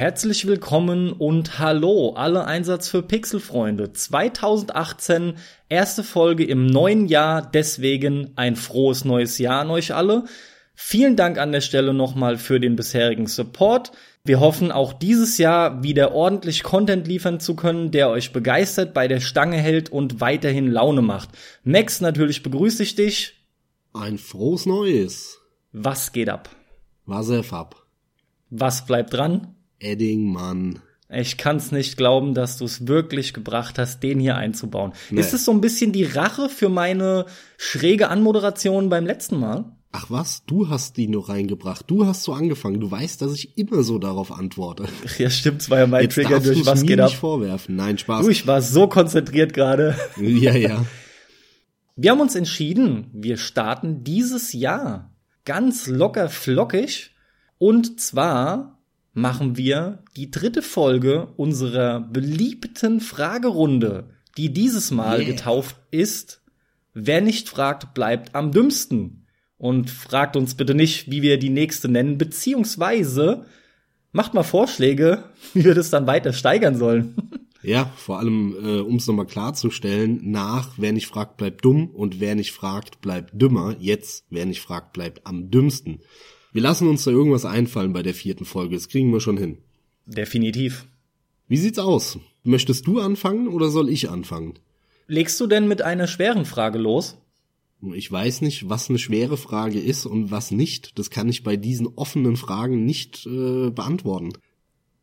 Herzlich willkommen und hallo alle Einsatz für Pixelfreunde. 2018, erste Folge im neuen Jahr, deswegen ein frohes neues Jahr an euch alle. Vielen Dank an der Stelle nochmal für den bisherigen Support. Wir hoffen auch dieses Jahr wieder ordentlich Content liefern zu können, der euch begeistert, bei der Stange hält und weiterhin Laune macht. Max, natürlich begrüße ich dich. Ein frohes Neues. Was geht ab? Was ab? Was bleibt dran? Eddingmann. Ich kann's nicht glauben, dass du es wirklich gebracht hast, den hier einzubauen. Nee. Ist es so ein bisschen die Rache für meine schräge Anmoderation beim letzten Mal? Ach was, du hast die nur reingebracht. Du hast so angefangen. Du weißt, dass ich immer so darauf antworte. Ja, stimmt, es war ja mein Jetzt Trigger durch was geht ab. nicht vorwerfen. Nein, Spaß. Du, ich war so konzentriert gerade. Ja, ja. Wir haben uns entschieden, wir starten dieses Jahr ganz locker flockig und zwar machen wir die dritte Folge unserer beliebten Fragerunde, die dieses Mal yeah. getauft ist Wer nicht fragt, bleibt am dümmsten. Und fragt uns bitte nicht, wie wir die nächste nennen, beziehungsweise macht mal Vorschläge, wie wir das dann weiter steigern sollen. Ja, vor allem, äh, um es nochmal klarzustellen, nach wer nicht fragt, bleibt dumm und wer nicht fragt, bleibt dümmer. Jetzt, wer nicht fragt, bleibt am dümmsten. Wir lassen uns da irgendwas einfallen bei der vierten Folge. Das kriegen wir schon hin. Definitiv. Wie sieht's aus? Möchtest du anfangen oder soll ich anfangen? Legst du denn mit einer schweren Frage los? Ich weiß nicht, was eine schwere Frage ist und was nicht. Das kann ich bei diesen offenen Fragen nicht äh, beantworten.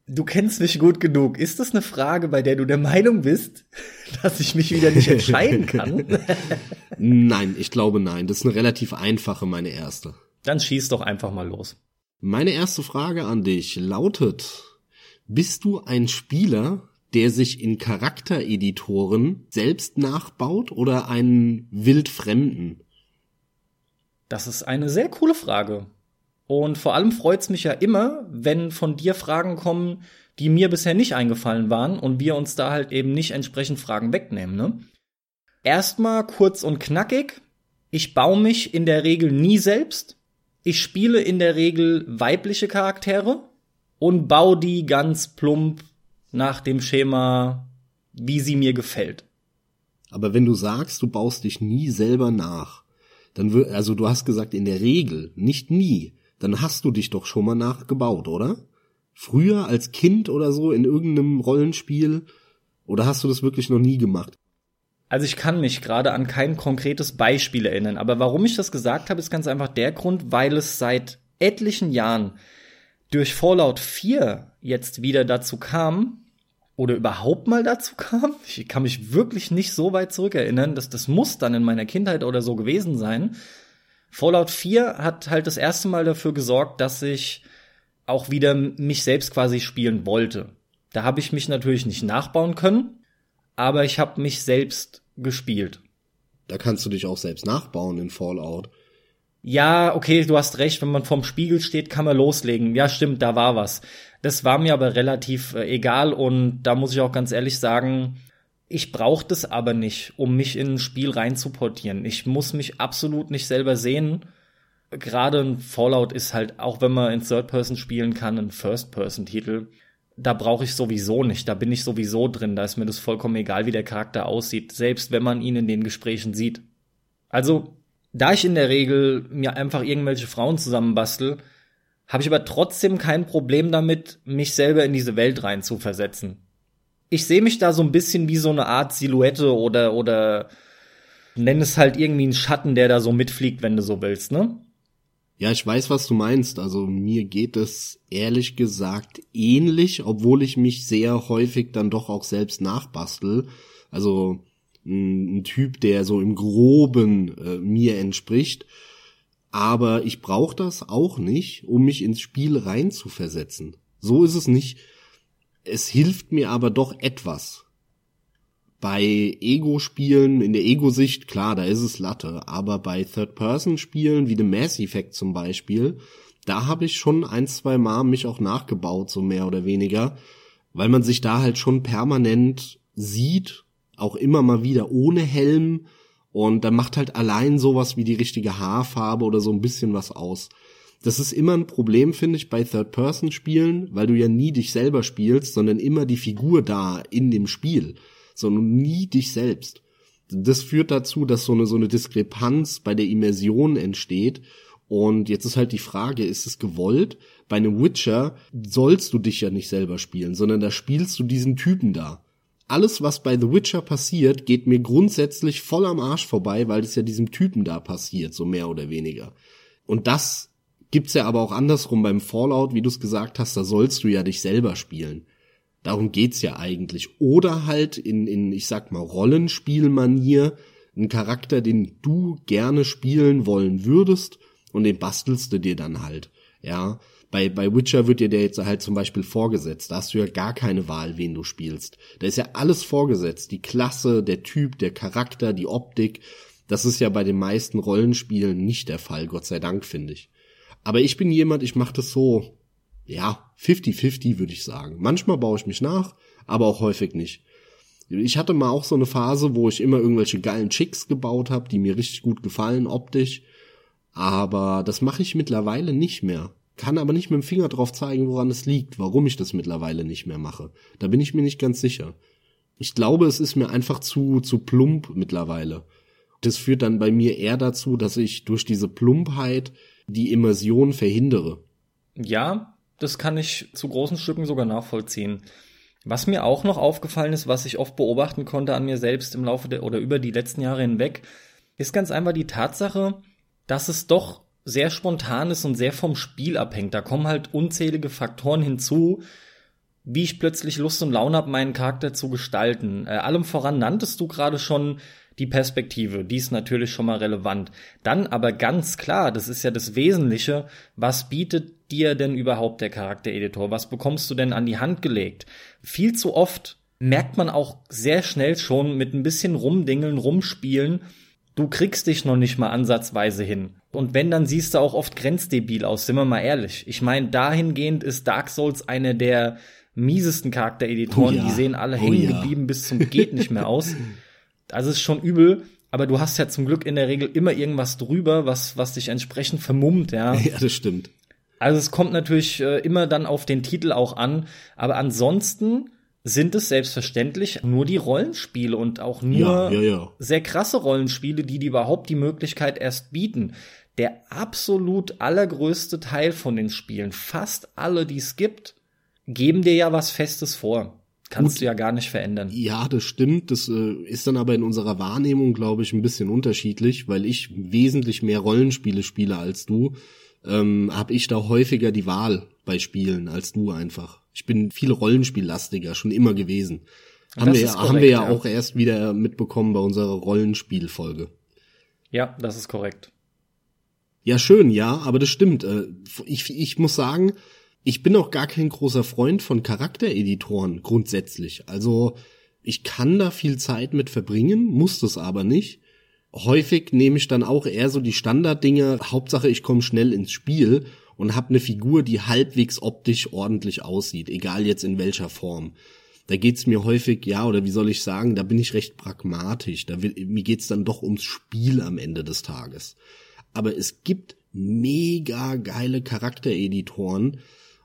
Du kennst mich gut genug. Ist das eine Frage, bei der du der Meinung bist, dass ich mich wieder nicht entscheiden kann? nein, ich glaube nein. Das ist eine relativ einfache, meine erste. Dann schieß doch einfach mal los. Meine erste Frage an dich lautet, bist du ein Spieler, der sich in Charaktereditoren selbst nachbaut oder einen wildfremden? Das ist eine sehr coole Frage. Und vor allem freut's mich ja immer, wenn von dir Fragen kommen, die mir bisher nicht eingefallen waren und wir uns da halt eben nicht entsprechend Fragen wegnehmen. Ne? Erstmal kurz und knackig. Ich baue mich in der Regel nie selbst. Ich spiele in der Regel weibliche Charaktere und baue die ganz plump nach dem Schema, wie sie mir gefällt. Aber wenn du sagst, du baust dich nie selber nach, dann wird, also du hast gesagt in der Regel, nicht nie, dann hast du dich doch schon mal nachgebaut, oder? Früher als Kind oder so in irgendeinem Rollenspiel? Oder hast du das wirklich noch nie gemacht? Also ich kann mich gerade an kein konkretes Beispiel erinnern, aber warum ich das gesagt habe, ist ganz einfach der Grund, weil es seit etlichen Jahren durch Fallout 4 jetzt wieder dazu kam, oder überhaupt mal dazu kam. Ich kann mich wirklich nicht so weit zurückerinnern, dass das muss dann in meiner Kindheit oder so gewesen sein. Fallout 4 hat halt das erste Mal dafür gesorgt, dass ich auch wieder mich selbst quasi spielen wollte. Da habe ich mich natürlich nicht nachbauen können, aber ich habe mich selbst gespielt. Da kannst du dich auch selbst nachbauen in Fallout. Ja, okay, du hast recht, wenn man vorm Spiegel steht, kann man loslegen. Ja, stimmt, da war was. Das war mir aber relativ äh, egal und da muss ich auch ganz ehrlich sagen, ich brauche das aber nicht, um mich in ein Spiel reinzuportieren. Ich muss mich absolut nicht selber sehen. Gerade ein Fallout ist halt, auch wenn man in Third Person spielen kann, ein First Person Titel da brauche ich sowieso nicht, da bin ich sowieso drin, da ist mir das vollkommen egal, wie der Charakter aussieht, selbst wenn man ihn in den Gesprächen sieht. Also, da ich in der Regel mir einfach irgendwelche Frauen zusammenbastel, habe ich aber trotzdem kein Problem damit, mich selber in diese Welt rein zu versetzen. Ich sehe mich da so ein bisschen wie so eine Art Silhouette oder oder nenn es halt irgendwie einen Schatten, der da so mitfliegt, wenn du so willst, ne? Ja, ich weiß, was du meinst. Also mir geht es ehrlich gesagt ähnlich, obwohl ich mich sehr häufig dann doch auch selbst nachbastel. Also ein, Typ, der so im groben äh, mir entspricht. Aber ich brauche das auch nicht, um mich ins Spiel rein zu versetzen. So ist es nicht. Es hilft mir aber doch etwas bei Ego-Spielen, in der Ego-Sicht, klar, da ist es Latte, aber bei Third-Person-Spielen, wie dem Mass Effect zum Beispiel, da habe ich schon ein, zwei Mal mich auch nachgebaut, so mehr oder weniger, weil man sich da halt schon permanent sieht, auch immer mal wieder ohne Helm, und da macht halt allein sowas wie die richtige Haarfarbe oder so ein bisschen was aus. Das ist immer ein Problem, finde ich, bei Third-Person-Spielen, weil du ja nie dich selber spielst, sondern immer die Figur da in dem Spiel, sondern nie dich selbst. Das führt dazu, dass so eine, so eine Diskrepanz bei der Immersion entsteht. Und jetzt ist halt die Frage, ist es gewollt? Bei einem Witcher sollst du dich ja nicht selber spielen, sondern da spielst du diesen Typen da. Alles, was bei The Witcher passiert, geht mir grundsätzlich voll am Arsch vorbei, weil es ja diesem Typen da passiert, so mehr oder weniger. Und das gibt's ja aber auch andersrum beim Fallout, wie du es gesagt hast, da sollst du ja dich selber spielen. Darum geht's ja eigentlich. Oder halt in, in ich sag mal, Rollenspielmanier, ein Charakter, den du gerne spielen wollen würdest und den bastelst du dir dann halt. Ja, bei, bei Witcher wird dir der jetzt halt zum Beispiel vorgesetzt. Da hast du ja gar keine Wahl, wen du spielst. Da ist ja alles vorgesetzt. Die Klasse, der Typ, der Charakter, die Optik. Das ist ja bei den meisten Rollenspielen nicht der Fall, Gott sei Dank, finde ich. Aber ich bin jemand, ich mache das so, ja, 50-50 würde ich sagen. Manchmal baue ich mich nach, aber auch häufig nicht. Ich hatte mal auch so eine Phase, wo ich immer irgendwelche geilen Chicks gebaut habe, die mir richtig gut gefallen optisch. Aber das mache ich mittlerweile nicht mehr. Kann aber nicht mit dem Finger drauf zeigen, woran es liegt, warum ich das mittlerweile nicht mehr mache. Da bin ich mir nicht ganz sicher. Ich glaube, es ist mir einfach zu, zu plump mittlerweile. Das führt dann bei mir eher dazu, dass ich durch diese Plumpheit die Immersion verhindere. Ja, das kann ich zu großen Stücken sogar nachvollziehen. Was mir auch noch aufgefallen ist, was ich oft beobachten konnte an mir selbst im Laufe der oder über die letzten Jahre hinweg, ist ganz einfach die Tatsache, dass es doch sehr spontan ist und sehr vom Spiel abhängt. Da kommen halt unzählige Faktoren hinzu, wie ich plötzlich Lust und Laune habe, meinen Charakter zu gestalten. Äh, allem voran nanntest du gerade schon die Perspektive, die ist natürlich schon mal relevant. Dann aber ganz klar, das ist ja das Wesentliche, was bietet dir denn überhaupt der Charaktereditor? Was bekommst du denn an die Hand gelegt? Viel zu oft merkt man auch sehr schnell schon mit ein bisschen rumdingeln, rumspielen, du kriegst dich noch nicht mal ansatzweise hin. Und wenn, dann siehst du auch oft grenzdebil aus, sind wir mal ehrlich. Ich meine, dahingehend ist Dark Souls eine der miesesten Charaktereditoren, oh ja. die sehen alle oh hängen ja. geblieben bis zum geht nicht mehr aus. Also ist schon übel, aber du hast ja zum Glück in der Regel immer irgendwas drüber, was, was dich entsprechend vermummt, ja. Ja, das stimmt. Also es kommt natürlich äh, immer dann auf den Titel auch an, aber ansonsten sind es selbstverständlich nur die Rollenspiele und auch nur ja, ja, ja. sehr krasse Rollenspiele, die dir überhaupt die Möglichkeit erst bieten. Der absolut allergrößte Teil von den Spielen, fast alle, die es gibt, geben dir ja was Festes vor. Kannst Gut, du ja gar nicht verändern. Ja, das stimmt. Das äh, ist dann aber in unserer Wahrnehmung, glaube ich, ein bisschen unterschiedlich, weil ich wesentlich mehr Rollenspiele spiele als du. Ähm, habe ich da häufiger die Wahl bei Spielen als du einfach. Ich bin viel Rollenspiellastiger, schon immer gewesen. haben wir, ja, korrekt, haben wir ja, ja auch erst wieder mitbekommen bei unserer Rollenspielfolge. Ja, das ist korrekt. Ja, schön, ja, aber das stimmt. Äh, ich, ich muss sagen, ich bin auch gar kein großer Freund von Charaktereditoren grundsätzlich. Also ich kann da viel Zeit mit verbringen, muss das aber nicht. Häufig nehme ich dann auch eher so die Standarddinge. Hauptsache, ich komme schnell ins Spiel und habe eine Figur, die halbwegs optisch ordentlich aussieht, egal jetzt in welcher Form. Da geht's mir häufig, ja, oder wie soll ich sagen, da bin ich recht pragmatisch. Da will, mir geht's dann doch ums Spiel am Ende des Tages. Aber es gibt mega geile Charaktereditoren,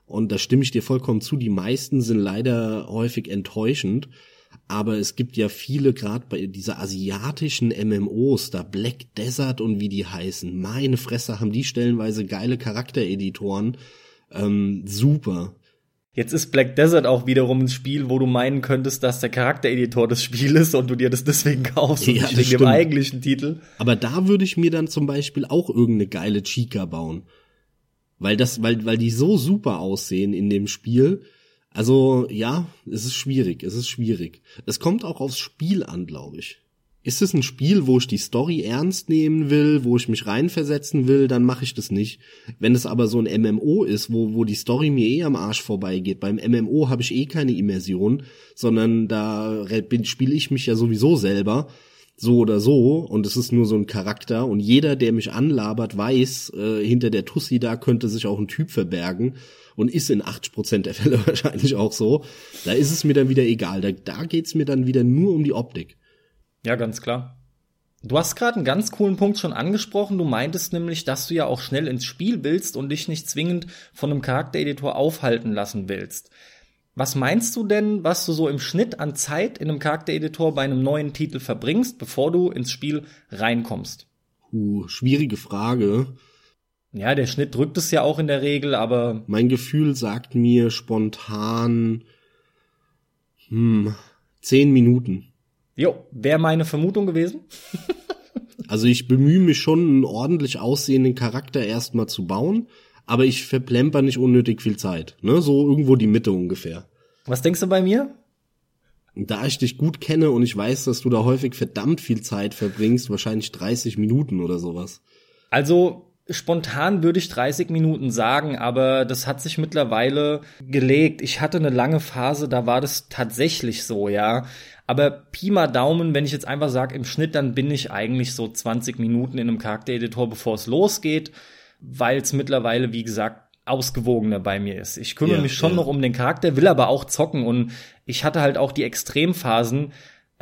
und da stimme ich dir vollkommen zu, die meisten sind leider häufig enttäuschend. Aber es gibt ja viele, gerade bei dieser asiatischen MMOs, da Black Desert und wie die heißen. Meine Fresse haben die stellenweise geile Charaktereditoren. Ähm, super. Jetzt ist Black Desert auch wiederum ein Spiel, wo du meinen könntest, dass der Charaktereditor des Spieles und du dir das deswegen kaufst ja, und nicht wegen dem eigentlichen Titel. Aber da würde ich mir dann zum Beispiel auch irgendeine geile Chica bauen. Weil das, weil, weil die so super aussehen in dem Spiel. Also, ja, es ist schwierig, es ist schwierig. Es kommt auch aufs Spiel an, glaube ich. Ist es ein Spiel, wo ich die Story ernst nehmen will, wo ich mich reinversetzen will, dann mache ich das nicht. Wenn es aber so ein MMO ist, wo, wo die Story mir eh am Arsch vorbeigeht, beim MMO habe ich eh keine Immersion, sondern da spiele ich mich ja sowieso selber so oder so und es ist nur so ein Charakter und jeder, der mich anlabert, weiß, äh, hinter der Tussi da könnte sich auch ein Typ verbergen und ist in 80% der Fälle wahrscheinlich auch so. Da ist es mir dann wieder egal. Da, da geht's mir dann wieder nur um die Optik. Ja, ganz klar. Du hast gerade einen ganz coolen Punkt schon angesprochen. Du meintest nämlich, dass du ja auch schnell ins Spiel willst und dich nicht zwingend von einem Charaktereditor aufhalten lassen willst. Was meinst du denn, was du so im Schnitt an Zeit in einem Charaktereditor bei einem neuen Titel verbringst, bevor du ins Spiel reinkommst? Uh, schwierige Frage. Ja, der Schnitt drückt es ja auch in der Regel, aber. Mein Gefühl sagt mir spontan, hm, zehn Minuten. Jo, wäre meine Vermutung gewesen. also ich bemühe mich schon, einen ordentlich aussehenden Charakter erstmal zu bauen, aber ich verplemper nicht unnötig viel Zeit. Ne? So irgendwo die Mitte ungefähr. Was denkst du bei mir? Da ich dich gut kenne und ich weiß, dass du da häufig verdammt viel Zeit verbringst, wahrscheinlich 30 Minuten oder sowas. Also Spontan würde ich 30 Minuten sagen, aber das hat sich mittlerweile gelegt. Ich hatte eine lange Phase, da war das tatsächlich so, ja. Aber Pi mal Daumen, wenn ich jetzt einfach sage, im Schnitt, dann bin ich eigentlich so 20 Minuten in einem Charaktereditor, bevor es losgeht, weil es mittlerweile, wie gesagt, ausgewogener bei mir ist. Ich kümmere ja, mich schon ja. noch um den Charakter, will aber auch zocken und ich hatte halt auch die Extremphasen,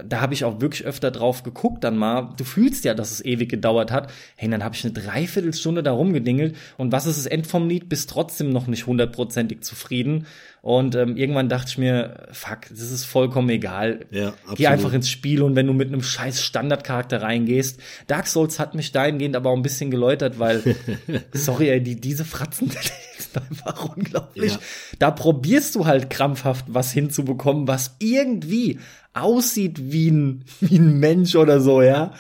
da habe ich auch wirklich öfter drauf geguckt dann mal. Du fühlst ja, dass es ewig gedauert hat. Hey, dann habe ich eine Dreiviertelstunde da rumgedingelt und was ist das End vom Lied? Bist trotzdem noch nicht hundertprozentig zufrieden. Und ähm, irgendwann dachte ich mir, fuck, das ist vollkommen egal. Ja, absolut. Geh einfach ins Spiel und wenn du mit einem scheiß Standardcharakter reingehst. Dark Souls hat mich dahingehend aber auch ein bisschen geläutert, weil, sorry, ey, die, diese Fratzen, einfach unglaublich. Ja. Da probierst du halt krampfhaft was hinzubekommen, was irgendwie aussieht wie ein, wie ein Mensch oder so, ja.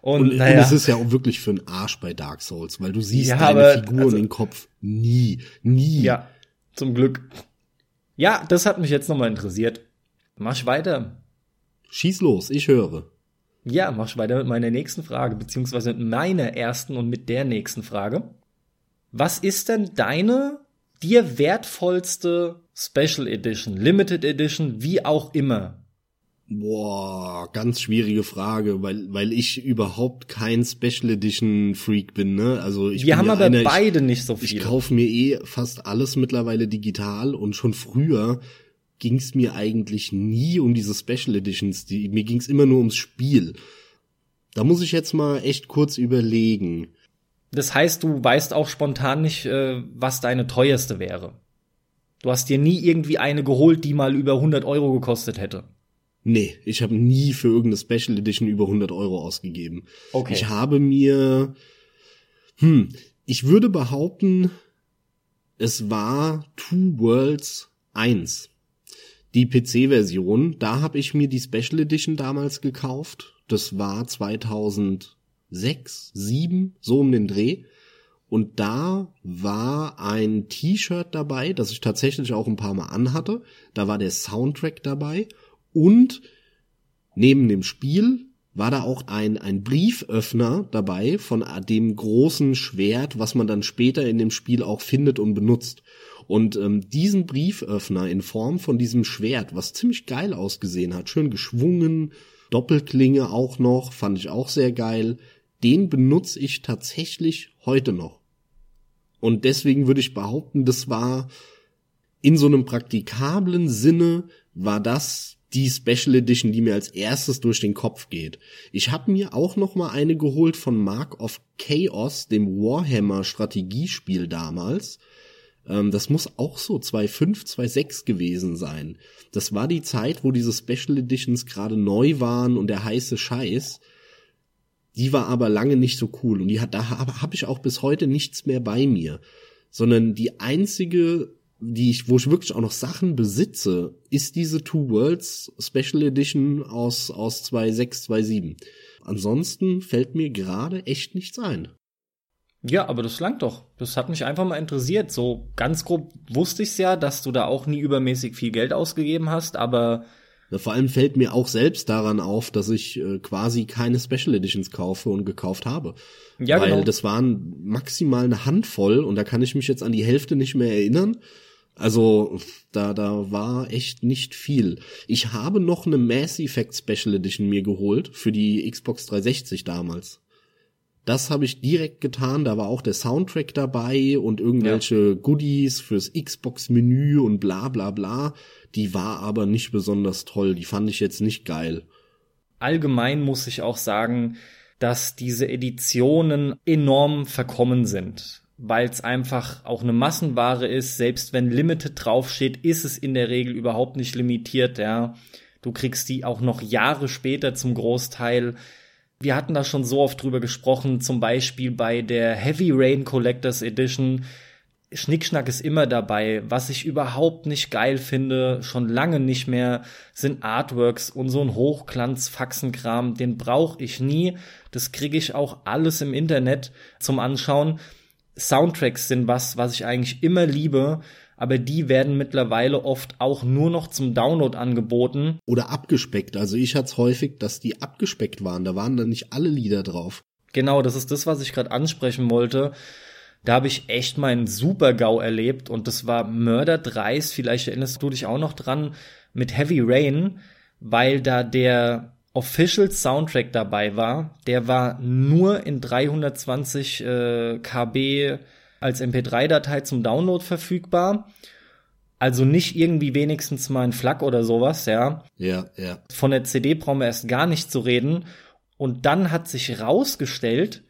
Und, und, naja. und es ist ja auch wirklich für einen Arsch bei Dark Souls, weil du siehst ja, deine Figur also, und den Kopf nie, nie. Ja, zum Glück. Ja, das hat mich jetzt nochmal interessiert. Mach weiter. Schieß los, ich höre. Ja, mach weiter mit meiner nächsten Frage, beziehungsweise mit meiner ersten und mit der nächsten Frage. Was ist denn deine dir wertvollste Special Edition, Limited Edition, wie auch immer? Boah, ganz schwierige Frage, weil weil ich überhaupt kein Special Edition Freak bin, ne? Also ich Wir haben ja aber einer, beide ich, nicht so viel. Ich kaufe mir eh fast alles mittlerweile digital und schon früher ging's mir eigentlich nie um diese Special Editions, die mir ging's immer nur ums Spiel. Da muss ich jetzt mal echt kurz überlegen. Das heißt, du weißt auch spontan nicht, äh, was deine teuerste wäre. Du hast dir nie irgendwie eine geholt, die mal über 100 Euro gekostet hätte. Nee, ich habe nie für irgendeine Special Edition über 100 Euro ausgegeben. Okay. Ich habe mir, hm, ich würde behaupten, es war Two Worlds 1. Die PC-Version, da habe ich mir die Special Edition damals gekauft. Das war 2006, 7, so um den Dreh. Und da war ein T-Shirt dabei, das ich tatsächlich auch ein paar Mal anhatte. Da war der Soundtrack dabei und neben dem Spiel war da auch ein, ein Brieföffner dabei von dem großen Schwert, was man dann später in dem Spiel auch findet und benutzt. Und ähm, diesen Brieföffner in Form von diesem Schwert, was ziemlich geil ausgesehen hat, schön geschwungen, Doppelklinge auch noch, fand ich auch sehr geil, den benutze ich tatsächlich heute noch. Und deswegen würde ich behaupten, das war in so einem praktikablen Sinne, war das die Special Edition, die mir als erstes durch den Kopf geht. Ich habe mir auch noch mal eine geholt von Mark of Chaos, dem Warhammer Strategiespiel damals. Ähm, das muss auch so 2.5, 2.6 gewesen sein. Das war die Zeit, wo diese Special Editions gerade neu waren und der heiße Scheiß. Die war aber lange nicht so cool und die hat, da habe hab ich auch bis heute nichts mehr bei mir. Sondern die einzige die ich, wo ich wirklich auch noch Sachen besitze, ist diese Two Worlds Special Edition aus, aus 2.6, 2.7. Ansonsten fällt mir gerade echt nichts ein. Ja, aber das langt doch. Das hat mich einfach mal interessiert. So ganz grob wusste ich's ja, dass du da auch nie übermäßig viel Geld ausgegeben hast, aber vor allem fällt mir auch selbst daran auf, dass ich äh, quasi keine Special Editions kaufe und gekauft habe. Ja, Weil genau. das waren maximal eine Handvoll und da kann ich mich jetzt an die Hälfte nicht mehr erinnern. Also da da war echt nicht viel. Ich habe noch eine Mass Effect Special Edition mir geholt für die Xbox 360 damals. Das habe ich direkt getan, da war auch der Soundtrack dabei und irgendwelche ja. Goodies fürs Xbox Menü und bla bla bla. Die war aber nicht besonders toll, die fand ich jetzt nicht geil. Allgemein muss ich auch sagen, dass diese Editionen enorm verkommen sind, weil es einfach auch eine Massenware ist. Selbst wenn Limited draufsteht, ist es in der Regel überhaupt nicht limitiert. Ja, du kriegst die auch noch Jahre später zum Großteil. Wir hatten da schon so oft drüber gesprochen, zum Beispiel bei der Heavy Rain Collectors Edition Schnickschnack ist immer dabei. Was ich überhaupt nicht geil finde, schon lange nicht mehr, sind Artworks und so ein Hochglanz-Faxenkram. Den brauche ich nie. Das kriege ich auch alles im Internet zum Anschauen. Soundtracks sind was, was ich eigentlich immer liebe, aber die werden mittlerweile oft auch nur noch zum Download angeboten. Oder abgespeckt. Also ich hatte es häufig, dass die abgespeckt waren. Da waren dann nicht alle Lieder drauf. Genau, das ist das, was ich gerade ansprechen wollte da habe ich echt meinen Super-GAU erlebt und das war Murder 3, vielleicht erinnerst du dich auch noch dran, mit Heavy Rain, weil da der Official Soundtrack dabei war. Der war nur in 320 äh, KB als MP3-Datei zum Download verfügbar. Also nicht irgendwie wenigstens mal ein FLAC oder sowas, ja. Ja, ja. Von der CD brauchen wir erst gar nicht zu reden. Und dann hat sich rausgestellt,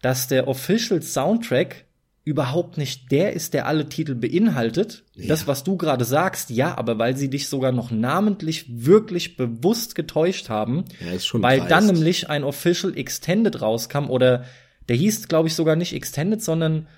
dass der Official Soundtrack überhaupt nicht der ist, der alle Titel beinhaltet. Ja. Das, was du gerade sagst, ja, aber weil sie dich sogar noch namentlich wirklich bewusst getäuscht haben, ja, ist schon weil dreist. dann nämlich ein Official Extended rauskam oder der hieß, glaube ich, sogar nicht Extended, sondern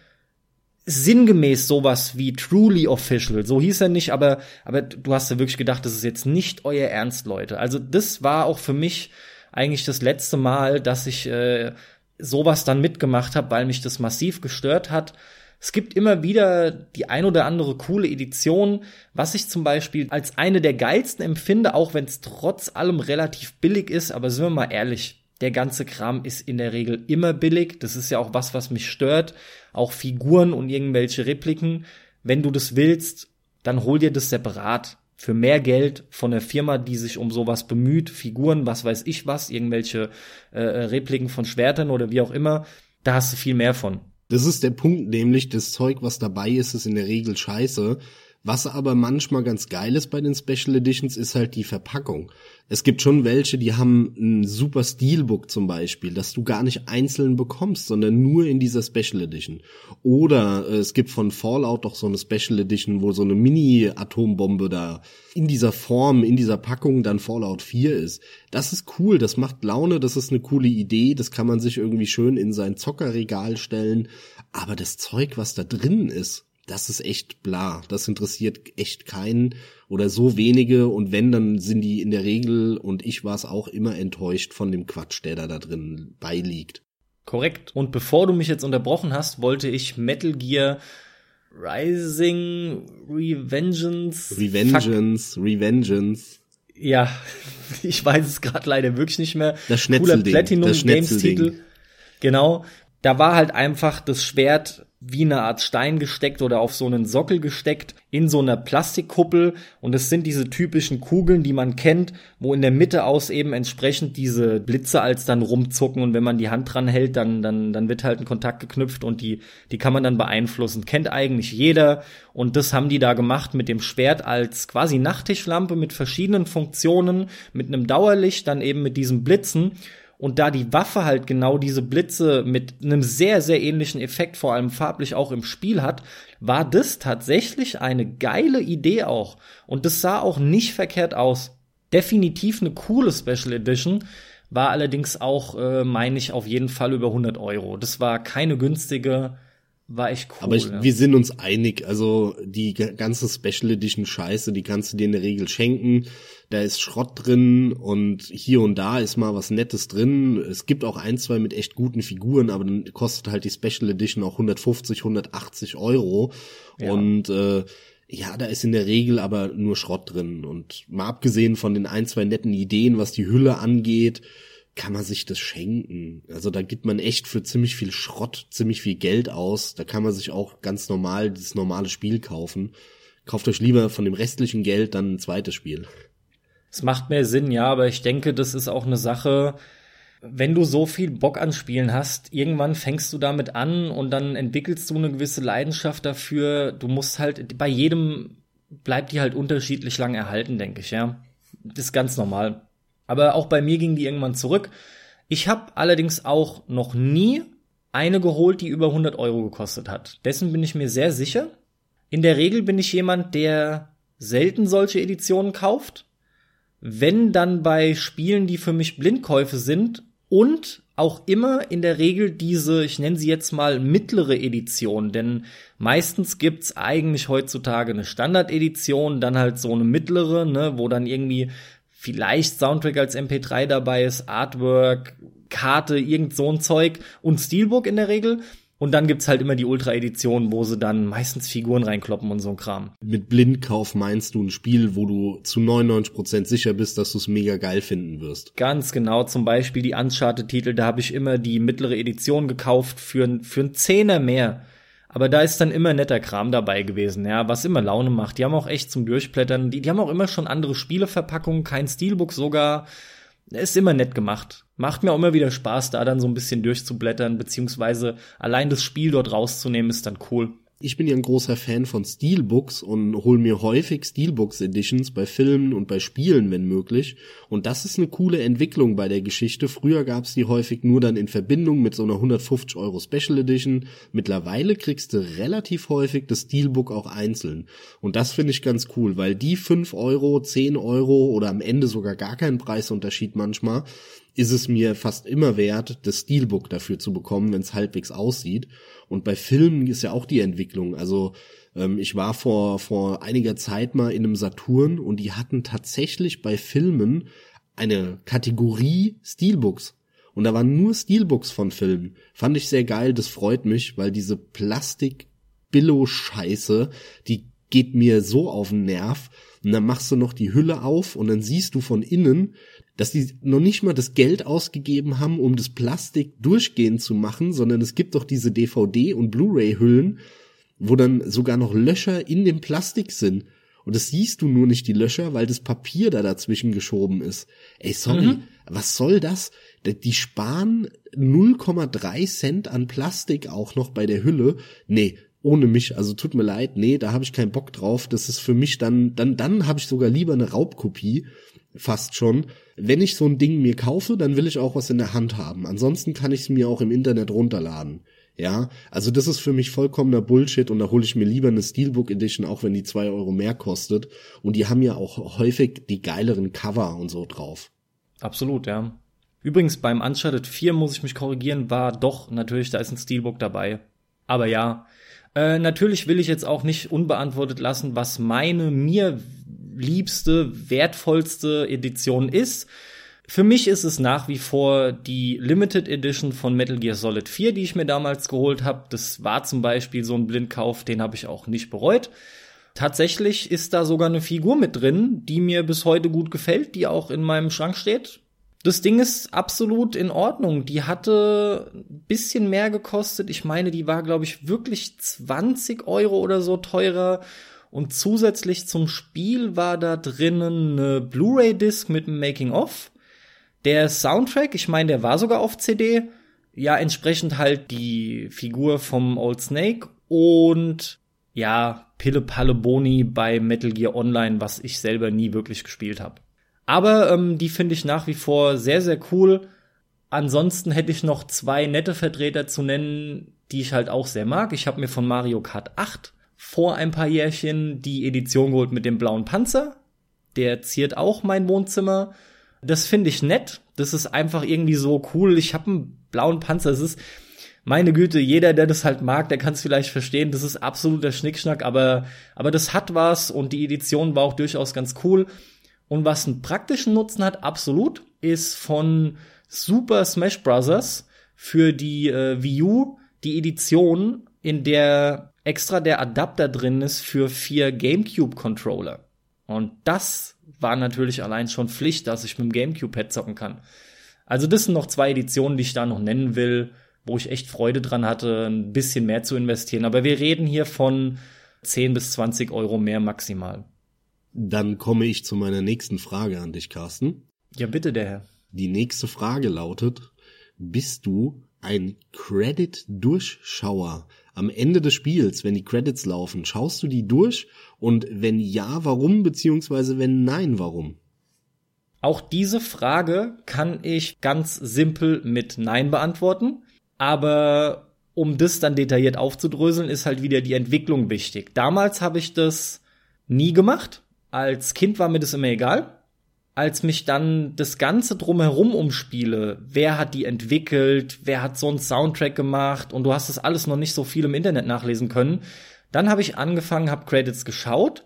sinngemäß sowas wie Truly Official. So hieß er nicht, aber, aber du hast ja wirklich gedacht, das ist jetzt nicht euer Ernst, Leute. Also das war auch für mich eigentlich das letzte Mal, dass ich äh, sowas dann mitgemacht habe, weil mich das massiv gestört hat. Es gibt immer wieder die ein oder andere coole Edition, was ich zum Beispiel als eine der geilsten empfinde, auch wenn es trotz allem relativ billig ist. Aber sind wir mal ehrlich, der ganze Kram ist in der Regel immer billig. Das ist ja auch was, was mich stört. Auch Figuren und irgendwelche Repliken. Wenn du das willst, dann hol dir das separat für mehr Geld von der Firma, die sich um sowas bemüht, Figuren, was weiß ich was, irgendwelche äh, Repliken von Schwertern oder wie auch immer, da hast du viel mehr von. Das ist der Punkt, nämlich das Zeug, was dabei ist, ist in der Regel scheiße. Was aber manchmal ganz geil ist bei den Special Editions, ist halt die Verpackung. Es gibt schon welche, die haben ein super Steelbook zum Beispiel, das du gar nicht einzeln bekommst, sondern nur in dieser Special Edition. Oder äh, es gibt von Fallout doch so eine Special Edition, wo so eine Mini-Atombombe da in dieser Form, in dieser Packung dann Fallout 4 ist. Das ist cool, das macht Laune, das ist eine coole Idee, das kann man sich irgendwie schön in sein Zockerregal stellen. Aber das Zeug, was da drin ist, das ist echt bla. Das interessiert echt keinen oder so wenige. Und wenn, dann sind die in der Regel, und ich war es auch immer enttäuscht von dem Quatsch, der da, da drin beiliegt. Korrekt. Und bevor du mich jetzt unterbrochen hast, wollte ich Metal Gear Rising Revengeance. Revengeance, Fuck. Revengeance. Ja, ich weiß es gerade leider wirklich nicht mehr. Das Schnetzelding. Cooler Platinum Games Titel. Genau. Da war halt einfach das Schwert wie eine Art Stein gesteckt oder auf so einen Sockel gesteckt in so einer Plastikkuppel. Und es sind diese typischen Kugeln, die man kennt, wo in der Mitte aus eben entsprechend diese Blitze als dann rumzucken. Und wenn man die Hand dran hält, dann dann dann wird halt ein Kontakt geknüpft und die die kann man dann beeinflussen. Kennt eigentlich jeder. Und das haben die da gemacht mit dem Schwert als quasi Nachttischlampe mit verschiedenen Funktionen, mit einem Dauerlicht, dann eben mit diesen Blitzen und da die Waffe halt genau diese Blitze mit einem sehr, sehr ähnlichen Effekt, vor allem farblich auch im Spiel hat, war das tatsächlich eine geile Idee auch. Und das sah auch nicht verkehrt aus. Definitiv eine coole Special Edition. War allerdings auch, äh, meine ich, auf jeden Fall über 100 Euro. Das war keine günstige war echt cool. Aber ich, ja. wir sind uns einig, also die ganze Special Edition Scheiße, die kannst du dir in der Regel schenken. Da ist Schrott drin und hier und da ist mal was Nettes drin. Es gibt auch ein, zwei mit echt guten Figuren, aber dann kostet halt die Special Edition auch 150, 180 Euro. Ja. Und äh, ja, da ist in der Regel aber nur Schrott drin. Und mal abgesehen von den ein, zwei netten Ideen, was die Hülle angeht, kann man sich das schenken. Also da gibt man echt für ziemlich viel Schrott, ziemlich viel Geld aus. Da kann man sich auch ganz normal das normale Spiel kaufen. Kauft euch lieber von dem restlichen Geld dann ein zweites Spiel. Es macht mehr Sinn, ja, aber ich denke, das ist auch eine Sache, wenn du so viel Bock an Spielen hast, irgendwann fängst du damit an und dann entwickelst du eine gewisse Leidenschaft dafür. Du musst halt, bei jedem bleibt die halt unterschiedlich lang erhalten, denke ich, ja. Das ist ganz normal. Aber auch bei mir ging die irgendwann zurück. Ich habe allerdings auch noch nie eine geholt, die über 100 Euro gekostet hat. Dessen bin ich mir sehr sicher. In der Regel bin ich jemand, der selten solche Editionen kauft. Wenn dann bei Spielen, die für mich Blindkäufe sind und auch immer in der Regel diese, ich nenne sie jetzt mal mittlere Edition, denn meistens gibt's eigentlich heutzutage eine Standard-Edition, dann halt so eine mittlere, ne, wo dann irgendwie vielleicht Soundtrack als MP3 dabei ist, Artwork, Karte, irgend so ein Zeug und Steelbook in der Regel. Und dann gibt's halt immer die Ultra-Edition, wo sie dann meistens Figuren reinkloppen und so ein Kram. Mit Blindkauf meinst du ein Spiel, wo du zu 99% sicher bist, dass du es mega geil finden wirst. Ganz genau, zum Beispiel die Uncharted-Titel, da habe ich immer die mittlere Edition gekauft für, für einen Zehner mehr. Aber da ist dann immer netter Kram dabei gewesen, ja, was immer Laune macht. Die haben auch echt zum Durchblättern, die, die haben auch immer schon andere Spieleverpackungen, kein Steelbook sogar. Ist immer nett gemacht. Macht mir auch immer wieder Spaß, da dann so ein bisschen durchzublättern, beziehungsweise allein das Spiel dort rauszunehmen, ist dann cool. Ich bin ja ein großer Fan von Steelbooks und hol mir häufig Steelbooks Editions bei Filmen und bei Spielen, wenn möglich. Und das ist eine coole Entwicklung bei der Geschichte. Früher gab's die häufig nur dann in Verbindung mit so einer 150 Euro Special Edition. Mittlerweile kriegst du relativ häufig das Steelbook auch einzeln. Und das finde ich ganz cool, weil die 5 Euro, 10 Euro oder am Ende sogar gar keinen Preisunterschied manchmal, ist es mir fast immer wert, das Steelbook dafür zu bekommen, wenn es halbwegs aussieht. Und bei Filmen ist ja auch die Entwicklung. Also ähm, ich war vor, vor einiger Zeit mal in einem Saturn und die hatten tatsächlich bei Filmen eine Kategorie Steelbooks. Und da waren nur Steelbooks von Filmen. Fand ich sehr geil, das freut mich, weil diese Plastik-Billo-Scheiße, die geht mir so auf den Nerv. Und dann machst du noch die Hülle auf und dann siehst du von innen, dass die noch nicht mal das Geld ausgegeben haben, um das Plastik durchgehend zu machen, sondern es gibt doch diese DVD- und Blu-ray-Hüllen, wo dann sogar noch Löcher in dem Plastik sind. Und das siehst du nur nicht die Löcher, weil das Papier da dazwischen geschoben ist. Ey, sorry, mhm. was soll das? Die sparen 0,3 Cent an Plastik auch noch bei der Hülle. Nee, ohne mich, also tut mir leid, nee, da habe ich keinen Bock drauf. Das ist für mich dann, dann, dann habe ich sogar lieber eine Raubkopie, fast schon. Wenn ich so ein Ding mir kaufe, dann will ich auch was in der Hand haben. Ansonsten kann ich es mir auch im Internet runterladen. Ja, also das ist für mich vollkommener Bullshit und da hole ich mir lieber eine Steelbook Edition, auch wenn die zwei Euro mehr kostet. Und die haben ja auch häufig die geileren Cover und so drauf. Absolut, ja. Übrigens beim Uncharted 4 muss ich mich korrigieren, war doch natürlich, da ist ein Steelbook dabei. Aber ja, äh, natürlich will ich jetzt auch nicht unbeantwortet lassen, was meine mir liebste, wertvollste Edition ist. Für mich ist es nach wie vor die Limited Edition von Metal Gear Solid 4, die ich mir damals geholt habe. Das war zum Beispiel so ein Blindkauf, den habe ich auch nicht bereut. Tatsächlich ist da sogar eine Figur mit drin, die mir bis heute gut gefällt, die auch in meinem Schrank steht. Das Ding ist absolut in Ordnung. Die hatte ein bisschen mehr gekostet. Ich meine, die war, glaube ich, wirklich 20 Euro oder so teurer. Und zusätzlich zum Spiel war da drinnen eine Blu-ray-Disc mit einem Making-of. Der Soundtrack, ich meine, der war sogar auf CD. Ja, entsprechend halt die Figur vom Old Snake und ja, Pille Palle Boni bei Metal Gear Online, was ich selber nie wirklich gespielt habe. Aber ähm, die finde ich nach wie vor sehr, sehr cool. Ansonsten hätte ich noch zwei nette Vertreter zu nennen, die ich halt auch sehr mag. Ich habe mir von Mario Kart 8 vor ein paar Jährchen die Edition geholt mit dem blauen Panzer. Der ziert auch mein Wohnzimmer. Das finde ich nett. Das ist einfach irgendwie so cool. Ich habe einen blauen Panzer. Es ist, meine Güte, jeder, der das halt mag, der kann es vielleicht verstehen. Das ist absoluter Schnickschnack, aber, aber das hat was und die Edition war auch durchaus ganz cool. Und was einen praktischen Nutzen hat, absolut, ist von Super Smash Bros. für die äh, Wii U die Edition, in der extra der Adapter drin ist für vier GameCube-Controller. Und das war natürlich allein schon Pflicht, dass ich mit dem GameCube-Pad zocken kann. Also das sind noch zwei Editionen, die ich da noch nennen will, wo ich echt Freude dran hatte, ein bisschen mehr zu investieren. Aber wir reden hier von 10 bis 20 Euro mehr maximal. Dann komme ich zu meiner nächsten Frage an dich, Carsten. Ja, bitte, der Herr. Die nächste Frage lautet, bist du ein Credit-Durchschauer? Am Ende des Spiels, wenn die Credits laufen, schaust du die durch? Und wenn ja, warum? Beziehungsweise wenn nein, warum? Auch diese Frage kann ich ganz simpel mit Nein beantworten. Aber um das dann detailliert aufzudröseln, ist halt wieder die Entwicklung wichtig. Damals habe ich das nie gemacht. Als Kind war mir das immer egal. Als mich dann das Ganze drumherum umspiele, wer hat die entwickelt, wer hat so einen Soundtrack gemacht? Und du hast das alles noch nicht so viel im Internet nachlesen können, dann habe ich angefangen, habe Credits geschaut.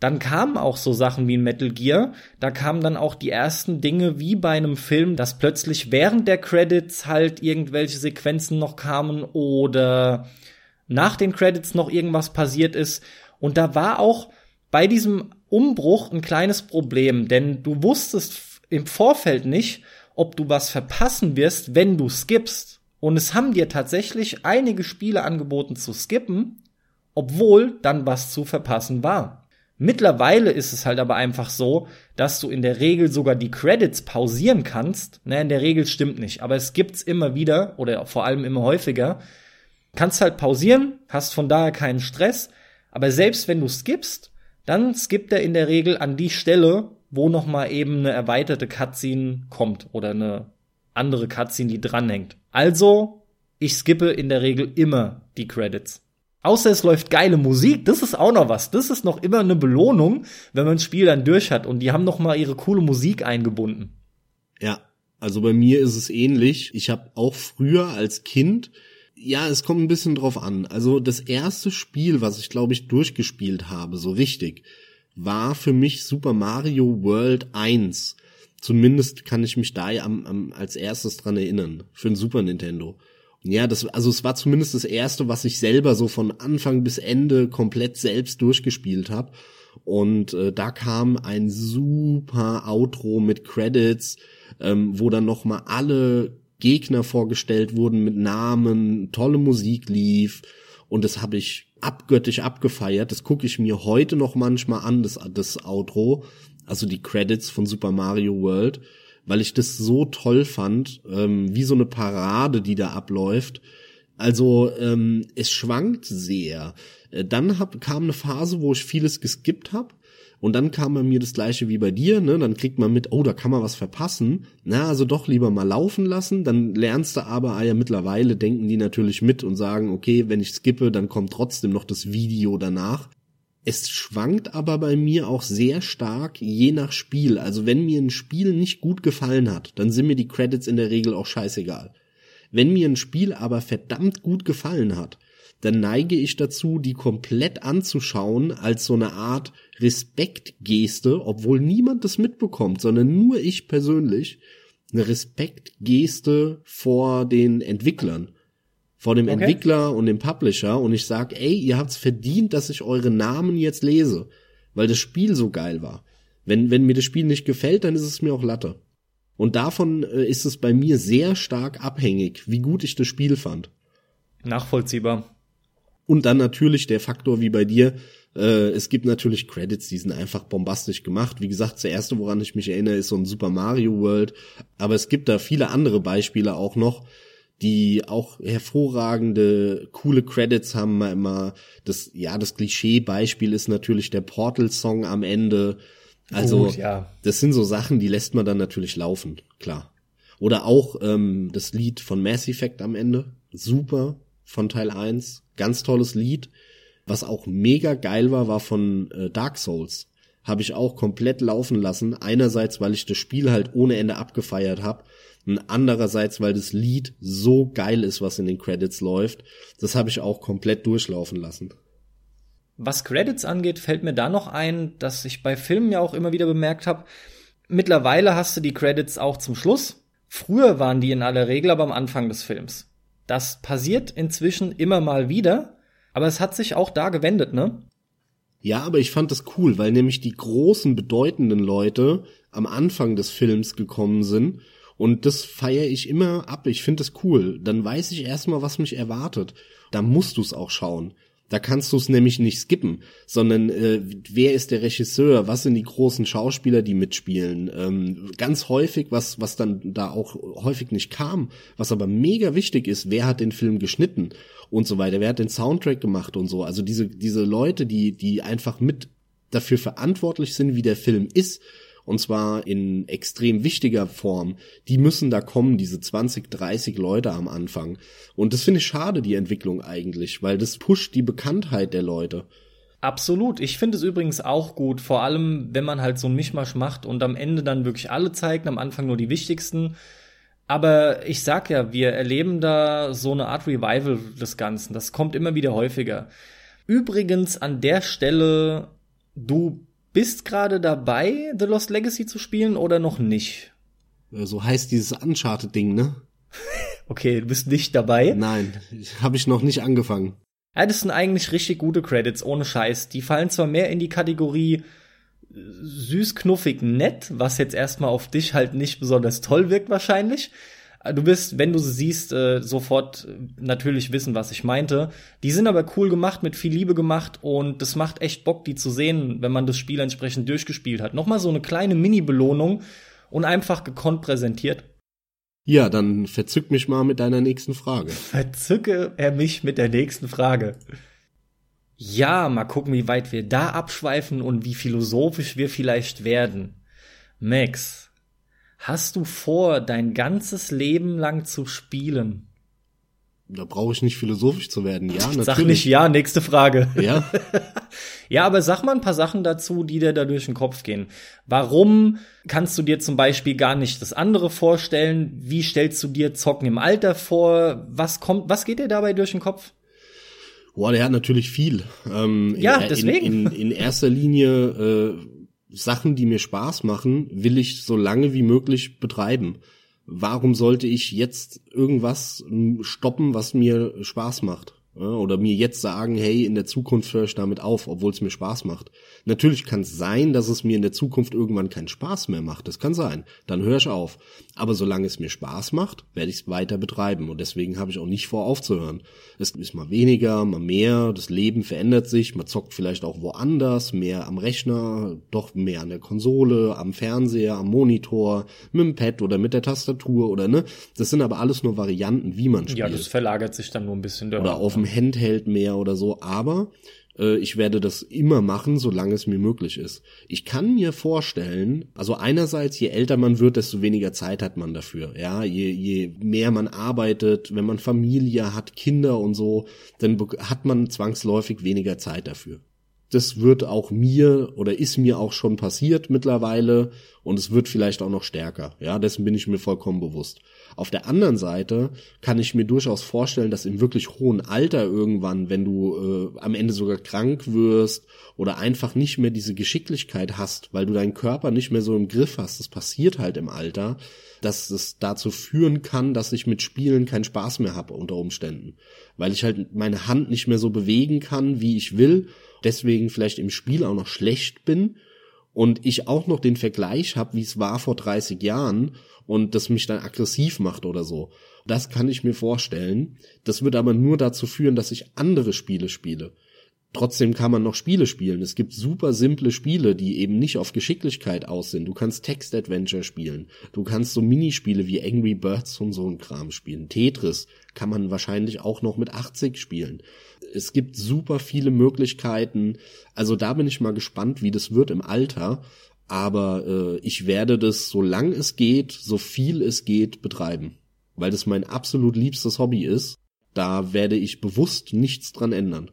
Dann kamen auch so Sachen wie in Metal Gear. Da kamen dann auch die ersten Dinge wie bei einem Film, dass plötzlich während der Credits halt irgendwelche Sequenzen noch kamen oder nach den Credits noch irgendwas passiert ist. Und da war auch bei diesem Umbruch ein kleines Problem, denn du wusstest im Vorfeld nicht, ob du was verpassen wirst, wenn du skippst. Und es haben dir tatsächlich einige Spiele angeboten zu skippen, obwohl dann was zu verpassen war. Mittlerweile ist es halt aber einfach so, dass du in der Regel sogar die Credits pausieren kannst. Ne, in der Regel stimmt nicht, aber es gibt's immer wieder oder vor allem immer häufiger. Kannst halt pausieren, hast von daher keinen Stress, aber selbst wenn du skippst, dann skippt er in der Regel an die Stelle, wo noch mal eben eine erweiterte Cutscene kommt oder eine andere Cutscene, die dranhängt. Also, ich skippe in der Regel immer die Credits. Außer es läuft geile Musik, das ist auch noch was. Das ist noch immer eine Belohnung, wenn man das Spiel dann durch hat. Und die haben noch mal ihre coole Musik eingebunden. Ja, also bei mir ist es ähnlich. Ich habe auch früher als Kind, ja, es kommt ein bisschen drauf an. Also das erste Spiel, was ich glaube ich durchgespielt habe, so richtig, war für mich Super Mario World 1. Zumindest kann ich mich da am, am, als erstes dran erinnern. Für ein Super Nintendo. Ja, das, also es war zumindest das erste, was ich selber so von Anfang bis Ende komplett selbst durchgespielt habe. Und äh, da kam ein super Outro mit Credits, ähm, wo dann noch mal alle Gegner vorgestellt wurden mit Namen, tolle Musik lief und das habe ich abgöttisch abgefeiert. Das gucke ich mir heute noch manchmal an, das, das Outro, also die Credits von Super Mario World weil ich das so toll fand, ähm, wie so eine Parade, die da abläuft. Also ähm, es schwankt sehr. Äh, dann hab, kam eine Phase, wo ich vieles geskippt habe. Und dann kam bei mir das gleiche wie bei dir, ne? Dann kriegt man mit, oh, da kann man was verpassen. Na, also doch lieber mal laufen lassen. Dann lernst du aber, ah ja, mittlerweile denken die natürlich mit und sagen, okay, wenn ich skippe, dann kommt trotzdem noch das Video danach. Es schwankt aber bei mir auch sehr stark je nach Spiel. Also wenn mir ein Spiel nicht gut gefallen hat, dann sind mir die Credits in der Regel auch scheißegal. Wenn mir ein Spiel aber verdammt gut gefallen hat, dann neige ich dazu, die komplett anzuschauen als so eine Art Respektgeste, obwohl niemand das mitbekommt, sondern nur ich persönlich, eine Respektgeste vor den Entwicklern vor dem okay. Entwickler und dem Publisher und ich sag, ey, ihr habt's verdient, dass ich eure Namen jetzt lese, weil das Spiel so geil war. Wenn, wenn mir das Spiel nicht gefällt, dann ist es mir auch Latte. Und davon äh, ist es bei mir sehr stark abhängig, wie gut ich das Spiel fand. Nachvollziehbar. Und dann natürlich der Faktor wie bei dir, äh, es gibt natürlich Credits, die sind einfach bombastisch gemacht. Wie gesagt, das erste, woran ich mich erinnere, ist so ein Super Mario World. Aber es gibt da viele andere Beispiele auch noch, die auch hervorragende, coole Credits haben wir immer. Das, ja, das Klischee-Beispiel ist natürlich der Portal-Song am Ende. Also, Gut, ja. das sind so Sachen, die lässt man dann natürlich laufen, klar. Oder auch ähm, das Lied von Mass Effect am Ende. Super, von Teil 1. Ganz tolles Lied. Was auch mega geil war, war von äh, Dark Souls. Habe ich auch komplett laufen lassen. Einerseits, weil ich das Spiel halt ohne Ende abgefeiert habe und andererseits, weil das Lied so geil ist, was in den Credits läuft. Das habe ich auch komplett durchlaufen lassen. Was Credits angeht, fällt mir da noch ein, dass ich bei Filmen ja auch immer wieder bemerkt habe, mittlerweile hast du die Credits auch zum Schluss. Früher waren die in aller Regel aber am Anfang des Films. Das passiert inzwischen immer mal wieder, aber es hat sich auch da gewendet, ne? Ja, aber ich fand das cool, weil nämlich die großen, bedeutenden Leute am Anfang des Films gekommen sind und das feiere ich immer ab. Ich finde das cool. Dann weiß ich erstmal, was mich erwartet. Da musst du es auch schauen. Da kannst du es nämlich nicht skippen, sondern äh, wer ist der Regisseur, was sind die großen Schauspieler, die mitspielen. Ähm, ganz häufig, was, was dann da auch häufig nicht kam, was aber mega wichtig ist, wer hat den Film geschnitten und so weiter, wer hat den Soundtrack gemacht und so. Also diese, diese Leute, die, die einfach mit dafür verantwortlich sind, wie der Film ist und zwar in extrem wichtiger Form, die müssen da kommen, diese 20, 30 Leute am Anfang. Und das finde ich schade, die Entwicklung eigentlich, weil das pusht die Bekanntheit der Leute. Absolut. Ich finde es übrigens auch gut, vor allem wenn man halt so ein Mischmasch macht und am Ende dann wirklich alle zeigt, am Anfang nur die wichtigsten. Aber ich sag ja, wir erleben da so eine Art Revival des Ganzen. Das kommt immer wieder häufiger. Übrigens an der Stelle, du bist gerade dabei, The Lost Legacy zu spielen oder noch nicht? So heißt dieses Uncharted-Ding, ne? okay, du bist nicht dabei. Nein, habe ich noch nicht angefangen. Ja, das sind eigentlich richtig gute Credits, ohne Scheiß. Die fallen zwar mehr in die Kategorie äh, süß, knuffig, nett, was jetzt erstmal auf dich halt nicht besonders toll wirkt wahrscheinlich. Äh, du wirst, wenn du sie siehst, äh, sofort natürlich wissen, was ich meinte. Die sind aber cool gemacht, mit viel Liebe gemacht und das macht echt Bock, die zu sehen, wenn man das Spiel entsprechend durchgespielt hat. Nochmal so eine kleine Mini-Belohnung und einfach gekonnt präsentiert. Ja, dann verzück mich mal mit deiner nächsten Frage. Verzücke er mich mit der nächsten Frage. Ja, mal gucken, wie weit wir da abschweifen und wie philosophisch wir vielleicht werden. Max, hast du vor, dein ganzes Leben lang zu spielen? Da brauche ich nicht philosophisch zu werden, ja, natürlich. Sag nicht ja, nächste Frage. Ja. ja, aber sag mal ein paar Sachen dazu, die dir da durch den Kopf gehen. Warum kannst du dir zum Beispiel gar nicht das andere vorstellen? Wie stellst du dir Zocken im Alter vor? Was kommt, was geht dir dabei durch den Kopf? Boah, der hat natürlich viel. Ähm, ja, in, deswegen. In, in, in erster Linie äh, Sachen, die mir Spaß machen, will ich so lange wie möglich betreiben warum sollte ich jetzt irgendwas stoppen, was mir Spaß macht? Oder mir jetzt sagen, hey, in der Zukunft höre ich damit auf, obwohl es mir Spaß macht. Natürlich kann es sein, dass es mir in der Zukunft irgendwann keinen Spaß mehr macht. Das kann sein. Dann höre ich auf. Aber solange es mir Spaß macht, werde ich es weiter betreiben. Und deswegen habe ich auch nicht vor, aufzuhören. Es ist mal weniger, mal mehr. Das Leben verändert sich. Man zockt vielleicht auch woanders, mehr am Rechner, doch mehr an der Konsole, am Fernseher, am Monitor, mit dem Pad oder mit der Tastatur oder ne. Das sind aber alles nur Varianten, wie man spielt. Ja, das verlagert sich dann nur ein bisschen. Oder auf dem Handheld mehr oder so. Aber ich werde das immer machen, solange es mir möglich ist. Ich kann mir vorstellen, also einerseits, je älter man wird, desto weniger Zeit hat man dafür. Ja, je, je mehr man arbeitet, wenn man Familie hat, Kinder und so, dann hat man zwangsläufig weniger Zeit dafür. Das wird auch mir oder ist mir auch schon passiert mittlerweile und es wird vielleicht auch noch stärker. Ja, dessen bin ich mir vollkommen bewusst. Auf der anderen Seite kann ich mir durchaus vorstellen, dass im wirklich hohen Alter irgendwann, wenn du äh, am Ende sogar krank wirst oder einfach nicht mehr diese Geschicklichkeit hast, weil du deinen Körper nicht mehr so im Griff hast, das passiert halt im Alter, dass es dazu führen kann, dass ich mit Spielen keinen Spaß mehr habe unter Umständen, weil ich halt meine Hand nicht mehr so bewegen kann, wie ich will, deswegen vielleicht im Spiel auch noch schlecht bin und ich auch noch den Vergleich habe, wie es war vor 30 Jahren und das mich dann aggressiv macht oder so. Das kann ich mir vorstellen. Das wird aber nur dazu führen, dass ich andere Spiele spiele. Trotzdem kann man noch Spiele spielen. Es gibt super simple Spiele, die eben nicht auf Geschicklichkeit aus sind. Du kannst Text-Adventure spielen. Du kannst so Minispiele wie Angry Birds und so ein Kram spielen. Tetris kann man wahrscheinlich auch noch mit 80 spielen. Es gibt super viele Möglichkeiten. Also da bin ich mal gespannt, wie das wird im Alter aber äh, ich werde das, solange es geht, so viel es geht, betreiben. Weil das mein absolut liebstes Hobby ist. Da werde ich bewusst nichts dran ändern.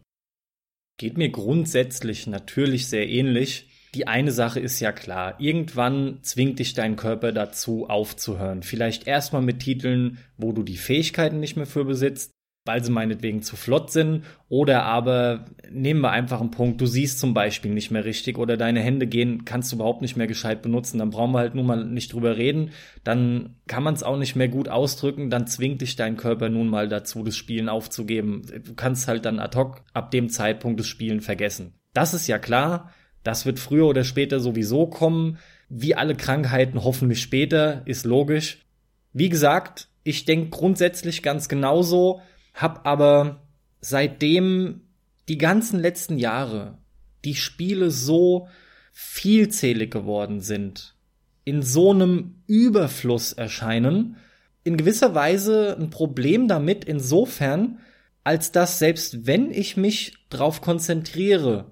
Geht mir grundsätzlich natürlich sehr ähnlich. Die eine Sache ist ja klar, irgendwann zwingt dich dein Körper dazu aufzuhören. Vielleicht erstmal mit Titeln, wo du die Fähigkeiten nicht mehr für besitzt, weil sie meinetwegen zu flott sind. Oder aber nehmen wir einfach einen Punkt, du siehst zum Beispiel nicht mehr richtig oder deine Hände gehen, kannst du überhaupt nicht mehr gescheit benutzen. Dann brauchen wir halt nun mal nicht drüber reden. Dann kann man es auch nicht mehr gut ausdrücken. Dann zwingt dich dein Körper nun mal dazu, das Spielen aufzugeben. Du kannst halt dann ad hoc ab dem Zeitpunkt das Spielen vergessen. Das ist ja klar. Das wird früher oder später sowieso kommen. Wie alle Krankheiten hoffentlich später, ist logisch. Wie gesagt, ich denke grundsätzlich ganz genauso hab aber seitdem die ganzen letzten Jahre die Spiele so vielzählig geworden sind, in so einem Überfluss erscheinen, in gewisser Weise ein Problem damit insofern, als dass selbst wenn ich mich darauf konzentriere,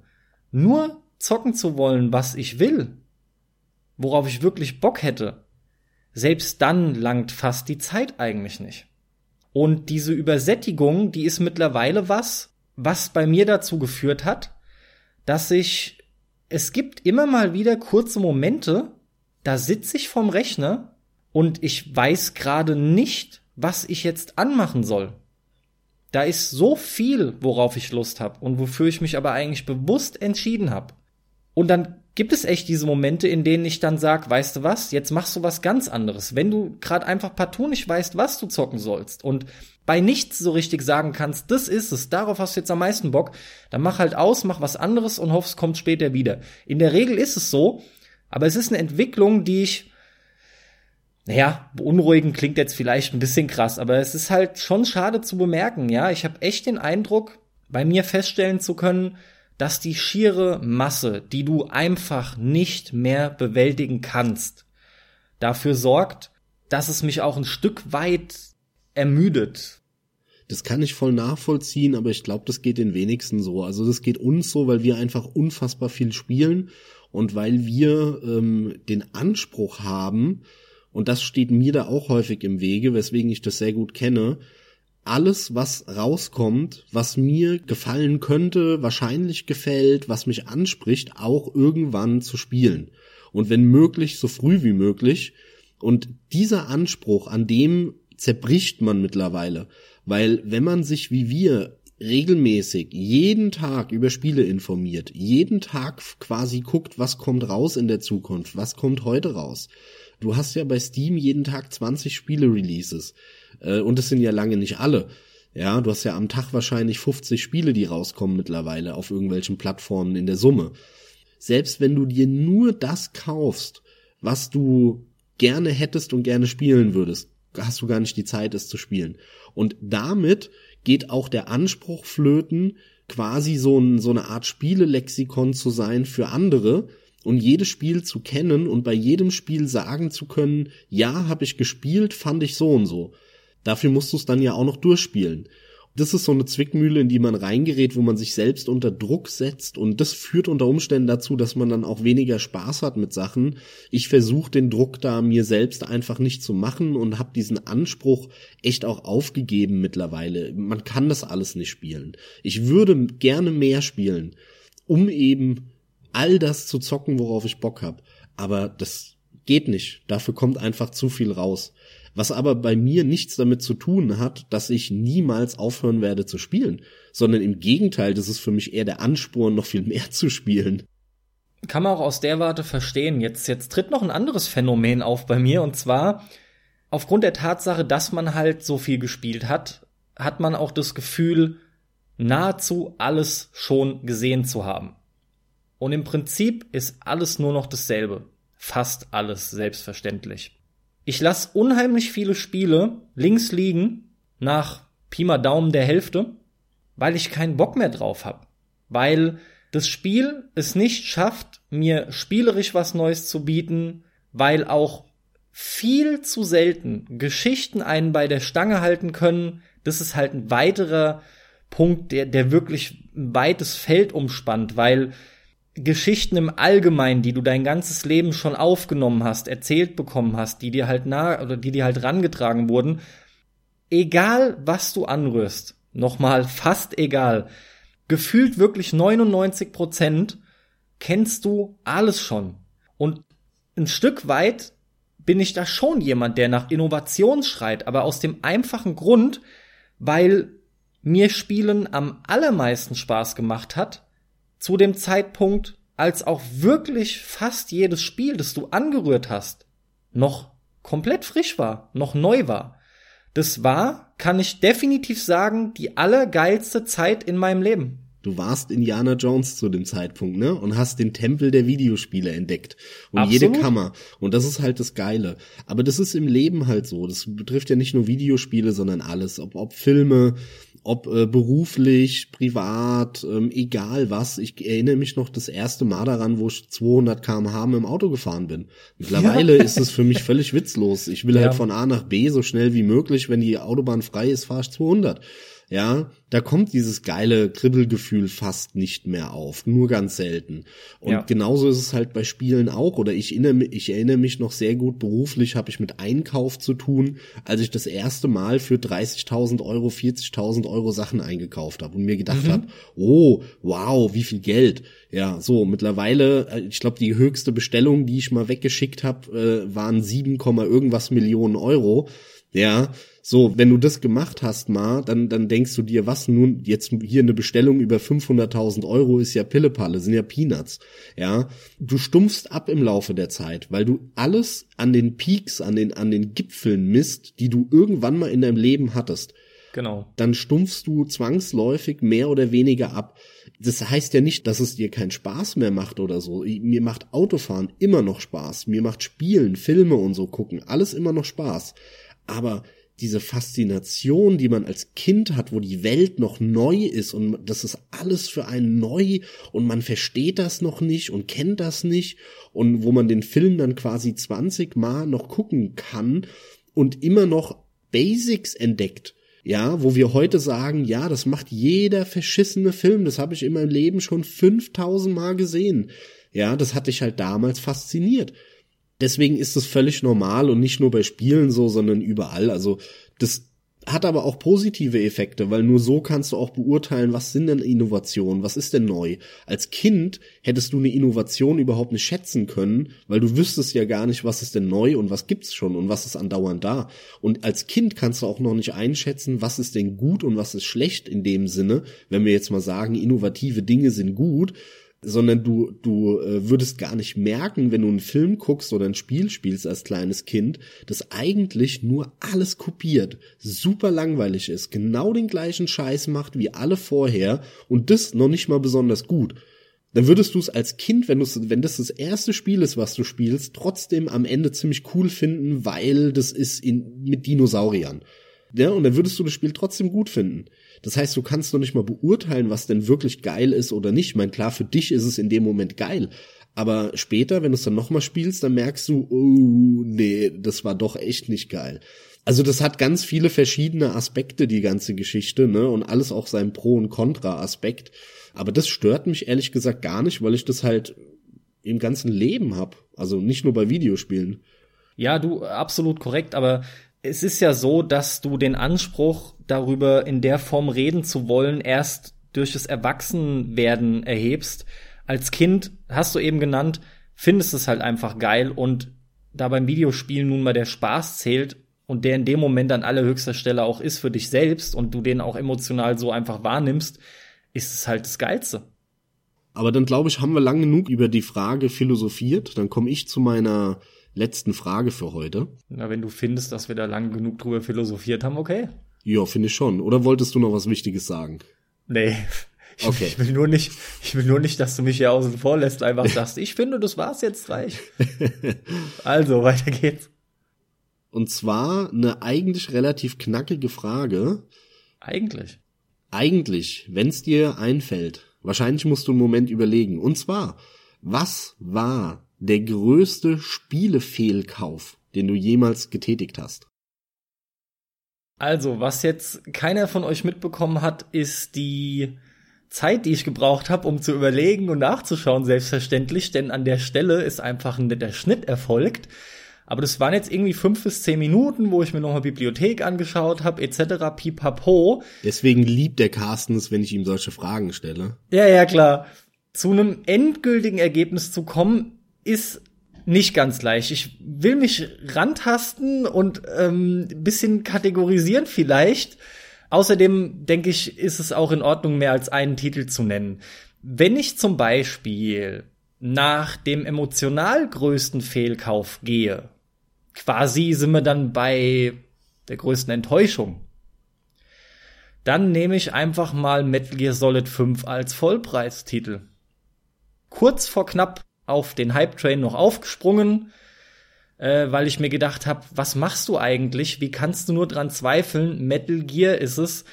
nur zocken zu wollen, was ich will, worauf ich wirklich Bock hätte, selbst dann langt fast die Zeit eigentlich nicht. Und diese Übersättigung, die ist mittlerweile was, was bei mir dazu geführt hat, dass ich, es gibt immer mal wieder kurze Momente, da sitze ich vorm Rechner und ich weiß gerade nicht, was ich jetzt anmachen soll. Da ist so viel, worauf ich Lust habe und wofür ich mich aber eigentlich bewusst entschieden habe. Und dann gibt es echt diese Momente, in denen ich dann sag, weißt du was, jetzt machst du was ganz anderes. Wenn du gerade einfach partout nicht weißt, was du zocken sollst und bei nichts so richtig sagen kannst, das ist es, darauf hast du jetzt am meisten Bock, dann mach halt aus, mach was anderes und hoffst, kommt später wieder. In der Regel ist es so, aber es ist eine Entwicklung, die ich naja, beunruhigend klingt jetzt vielleicht ein bisschen krass, aber es ist halt schon schade zu bemerken, ja. Ich habe echt den Eindruck, bei mir feststellen zu können, dass die schiere Masse, die du einfach nicht mehr bewältigen kannst, dafür sorgt, dass es mich auch ein Stück weit ermüdet. Das kann ich voll nachvollziehen, aber ich glaube, das geht den wenigsten so. Also das geht uns so, weil wir einfach unfassbar viel spielen und weil wir ähm, den Anspruch haben, und das steht mir da auch häufig im Wege, weswegen ich das sehr gut kenne, alles, was rauskommt, was mir gefallen könnte, wahrscheinlich gefällt, was mich anspricht, auch irgendwann zu spielen. Und wenn möglich, so früh wie möglich. Und dieser Anspruch, an dem zerbricht man mittlerweile. Weil wenn man sich wie wir regelmäßig jeden Tag über Spiele informiert, jeden Tag quasi guckt, was kommt raus in der Zukunft, was kommt heute raus, Du hast ja bei Steam jeden Tag 20 Spiele-Releases. Äh, und es sind ja lange nicht alle. Ja, du hast ja am Tag wahrscheinlich 50 Spiele, die rauskommen mittlerweile auf irgendwelchen Plattformen in der Summe. Selbst wenn du dir nur das kaufst, was du gerne hättest und gerne spielen würdest, hast du gar nicht die Zeit, es zu spielen. Und damit geht auch der Anspruch flöten, quasi so, ein, so eine Art Spielelexikon zu sein für andere, und jedes Spiel zu kennen und bei jedem Spiel sagen zu können, ja, habe ich gespielt, fand ich so und so. Dafür musst du es dann ja auch noch durchspielen. Das ist so eine Zwickmühle, in die man reingerät, wo man sich selbst unter Druck setzt und das führt unter Umständen dazu, dass man dann auch weniger Spaß hat mit Sachen. Ich versuche den Druck da mir selbst einfach nicht zu machen und habe diesen Anspruch echt auch aufgegeben mittlerweile. Man kann das alles nicht spielen. Ich würde gerne mehr spielen, um eben all das zu zocken, worauf ich Bock hab. Aber das geht nicht. Dafür kommt einfach zu viel raus. Was aber bei mir nichts damit zu tun hat, dass ich niemals aufhören werde zu spielen, sondern im Gegenteil, das ist für mich eher der Ansporn, noch viel mehr zu spielen. Kann man auch aus der Warte verstehen. Jetzt, jetzt tritt noch ein anderes Phänomen auf bei mir und zwar aufgrund der Tatsache, dass man halt so viel gespielt hat, hat man auch das Gefühl, nahezu alles schon gesehen zu haben. Und im Prinzip ist alles nur noch dasselbe. Fast alles selbstverständlich. Ich lasse unheimlich viele Spiele links liegen, nach Pi mal Daumen der Hälfte, weil ich keinen Bock mehr drauf habe. Weil das Spiel es nicht schafft, mir spielerisch was Neues zu bieten, weil auch viel zu selten Geschichten einen bei der Stange halten können. Das ist halt ein weiterer Punkt, der, der wirklich ein weites Feld umspannt, weil Geschichten im Allgemeinen, die du dein ganzes Leben schon aufgenommen hast, erzählt bekommen hast, die dir halt nah oder die dir halt rangetragen wurden, egal was du anrührst, nochmal fast egal, gefühlt wirklich 99 Prozent kennst du alles schon. Und ein Stück weit bin ich da schon jemand, der nach Innovation schreit, aber aus dem einfachen Grund, weil mir Spielen am allermeisten Spaß gemacht hat, zu dem Zeitpunkt, als auch wirklich fast jedes Spiel, das du angerührt hast, noch komplett frisch war, noch neu war. Das war, kann ich definitiv sagen, die allergeilste Zeit in meinem Leben. Du warst Indiana Jones zu dem Zeitpunkt, ne? Und hast den Tempel der Videospiele entdeckt. Und Absolut. jede Kammer. Und das ist halt das Geile. Aber das ist im Leben halt so. Das betrifft ja nicht nur Videospiele, sondern alles. Ob, ob Filme, ob äh, beruflich, privat, ähm, egal was. Ich erinnere mich noch das erste Mal daran, wo ich 200 km/h mit dem Auto gefahren bin. Mittlerweile ja. ist es für mich völlig witzlos. Ich will halt ja. halt von A nach B so schnell wie möglich. Wenn die Autobahn frei ist, fahre ich 200. ja, da kommt dieses geile Kribbelgefühl fast nicht mehr auf, nur ganz selten. Und ja. genauso ist es halt bei Spielen auch, oder ich erinnere, ich erinnere mich noch sehr gut, beruflich habe ich mit Einkauf zu tun, als ich das erste Mal für 30.000 Euro, 40.000 Euro Sachen eingekauft habe und mir gedacht mhm. habe, oh, wow, wie viel Geld. Ja, so, mittlerweile, äh, ich glaube, die höchste Bestellung, die ich mal weggeschickt habe, äh, waren 7, irgendwas Millionen Euro. Ja, so, wenn du das gemacht hast mal, dann, dann denkst du dir, was nun, jetzt hier eine Bestellung über 500.000 Euro ist ja Pillepalle, sind ja Peanuts. Ja, du stumpfst ab im Laufe der Zeit, weil du alles an den Peaks, an den, an den Gipfeln misst, die du irgendwann mal in deinem Leben hattest. Genau. Dann stumpfst du zwangsläufig mehr oder weniger ab. Das heißt ja nicht, dass es dir keinen Spaß mehr macht oder so. Mir macht Autofahren immer noch Spaß. Mir macht Spielen, Filme und so gucken, alles immer noch Spaß. Aber diese Faszination, die man als Kind hat, wo die Welt noch neu ist und das ist alles für einen neu und man versteht das noch nicht und kennt das nicht und wo man den Film dann quasi 20 Mal noch gucken kann und immer noch Basics entdeckt. Ja, wo wir heute sagen, ja, das macht jeder verschissene Film, das habe ich in meinem Leben schon 5000 Mal gesehen. Ja, das hat dich halt damals fasziniert. Deswegen ist es völlig normal und nicht nur bei Spielen so, sondern überall. Also das hat aber auch positive Effekte, weil nur so kannst du auch beurteilen, was sind denn Innovationen, was ist denn neu. Als Kind hättest du eine Innovation überhaupt nicht schätzen können, weil du wüsstest ja gar nicht, was ist denn neu und was gibt's schon und was ist andauernd da. Und als Kind kannst du auch noch nicht einschätzen, was ist denn gut und was ist schlecht in dem Sinne, wenn wir jetzt mal sagen, innovative Dinge sind gut, sondern du, du äh, würdest gar nicht merken, wenn du einen Film guckst oder ein Spiel spielst als kleines Kind, dass eigentlich nur alles kopiert, super langweilig ist, genau den gleichen Scheiß macht wie alle vorher und das noch nicht mal besonders gut. Dann würdest du es als Kind, wenn, wenn das das erste Spiel ist, was du spielst, trotzdem am Ende ziemlich cool finden, weil das ist in, mit Dinosauriern. Ja, und dann würdest du das Spiel trotzdem gut finden. Das heißt, du kannst noch nicht mal beurteilen, was denn wirklich geil ist oder nicht. Ich meine, klar, für dich ist es in dem Moment geil. Aber später, wenn du es dann nochmal spielst, dann merkst du, oh, nee, das war doch echt nicht geil. Also das hat ganz viele verschiedene Aspekte, die ganze Geschichte, ne? Und alles auch seinen Pro- und Contra-Aspekt. Aber das stört mich ehrlich gesagt gar nicht, weil ich das halt im ganzen Leben hab. Also nicht nur bei Videospielen. Ja, du, absolut korrekt, aber es ist ja so, dass du den Anspruch, darüber in der Form reden zu wollen, erst durch das Erwachsenwerden erhebst. Als Kind hast du eben genannt, findest es halt einfach geil und da beim Videospielen nun mal der Spaß zählt und der in dem Moment an allerhöchster Stelle auch ist für dich selbst und du den auch emotional so einfach wahrnimmst, ist es halt das Geilste. Aber dann glaube ich, haben wir lang genug über die Frage philosophiert. Dann komme ich zu meiner letzten Frage für heute. Na, wenn du findest, dass wir da lang genug drüber philosophiert haben, okay. Ja, finde ich schon. Oder wolltest du noch was Wichtiges sagen? Nee. Okay. Ich will nur nicht, ich will nur nicht, dass du mich hier außen vor lässt, einfach sagst, ich finde, das war's jetzt reich. also, weiter geht's. Und zwar eine eigentlich relativ knackige Frage. Eigentlich. Eigentlich, wenn's dir einfällt. Wahrscheinlich musst du einen Moment überlegen. Und zwar, was war der größte Spielefehlkauf, den du jemals getätigt hast? Also, was jetzt keiner von euch mitbekommen hat, ist die Zeit, die ich gebraucht habe, um zu überlegen und nachzuschauen, selbstverständlich, denn an der Stelle ist einfach ein netter Schnitt erfolgt. Aber das waren jetzt irgendwie fünf bis zehn Minuten, wo ich mir nochmal Bibliothek angeschaut habe, etc. pipapo. Deswegen liebt der Carsten es, wenn ich ihm solche Fragen stelle. Ja, ja, klar. Zu einem endgültigen Ergebnis zu kommen, ist nicht ganz leicht. Ich will mich rantasten und ähm, bisschen kategorisieren vielleicht. Außerdem denke ich, ist es auch in Ordnung, mehr als einen Titel zu nennen. Wenn ich zum Beispiel nach dem emotional größten Fehlkauf gehe, quasi sind wir dann bei der größten Enttäuschung, dann nehme ich einfach mal Metal Gear Solid 5 als Vollpreistitel. Kurz vor knapp auf den Hype-Train noch aufgesprungen, äh, weil ich mir gedacht habe, was machst du eigentlich? Wie kannst du nur dran zweifeln? Metal Gear ist es.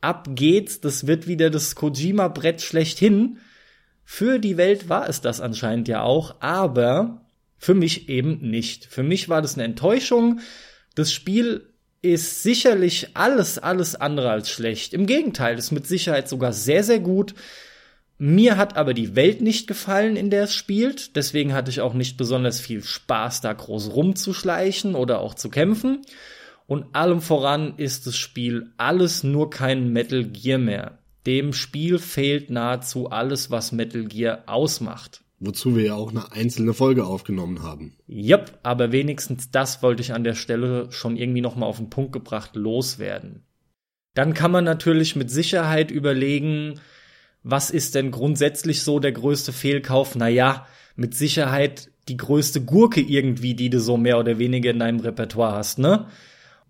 Ab geht's, das wird wieder das Kojima-Brett schlechthin. Für die Welt war es das anscheinend ja auch, aber für mich eben nicht. Für mich war das eine Enttäuschung. Das Spiel ist sicherlich alles, alles andere als schlecht. Im Gegenteil, ist mit Sicherheit sogar sehr, sehr gut. Mir hat aber die Welt nicht gefallen, in der es spielt. Deswegen hatte ich auch nicht besonders viel Spaß, da groß rumzuschleichen oder auch zu kämpfen. Und allem voran ist das Spiel alles nur kein Metal Gear mehr. Dem Spiel fehlt nahezu alles, was Metal Gear ausmacht. Wozu wir ja auch eine einzelne Folge aufgenommen haben. Yep, aber wenigstens das wollte ich an der Stelle schon irgendwie noch mal auf den Punkt gebracht loswerden. Dann kann man natürlich mit Sicherheit überlegen, was ist denn grundsätzlich so der größte Fehlkauf? Naja, mit Sicherheit die größte Gurke irgendwie, die du so mehr oder weniger in deinem Repertoire hast, ne?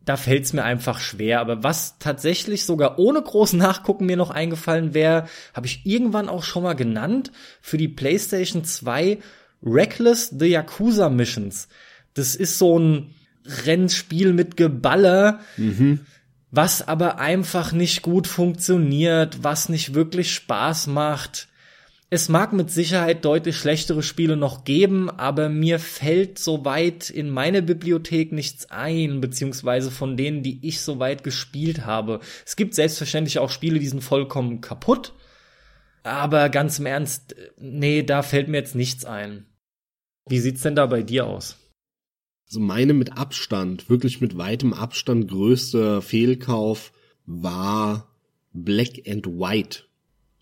da fällt es mir einfach schwer. Aber was tatsächlich sogar ohne großen Nachgucken mir noch eingefallen wäre, habe ich irgendwann auch schon mal genannt, für die PlayStation 2 Reckless The Yakuza Missions. Das ist so ein Rennspiel mit Geballer, mhm. Was aber einfach nicht gut funktioniert, was nicht wirklich Spaß macht. Es mag mit Sicherheit deutlich schlechtere Spiele noch geben, aber mir fällt soweit in meine Bibliothek nichts ein, beziehungsweise von denen, die ich soweit gespielt habe. Es gibt selbstverständlich auch Spiele, die sind vollkommen kaputt, aber ganz im Ernst, nee, da fällt mir jetzt nichts ein. Wie sieht's denn da bei dir aus? Also meine mit Abstand, wirklich mit weitem Abstand größter Fehlkauf war Black and White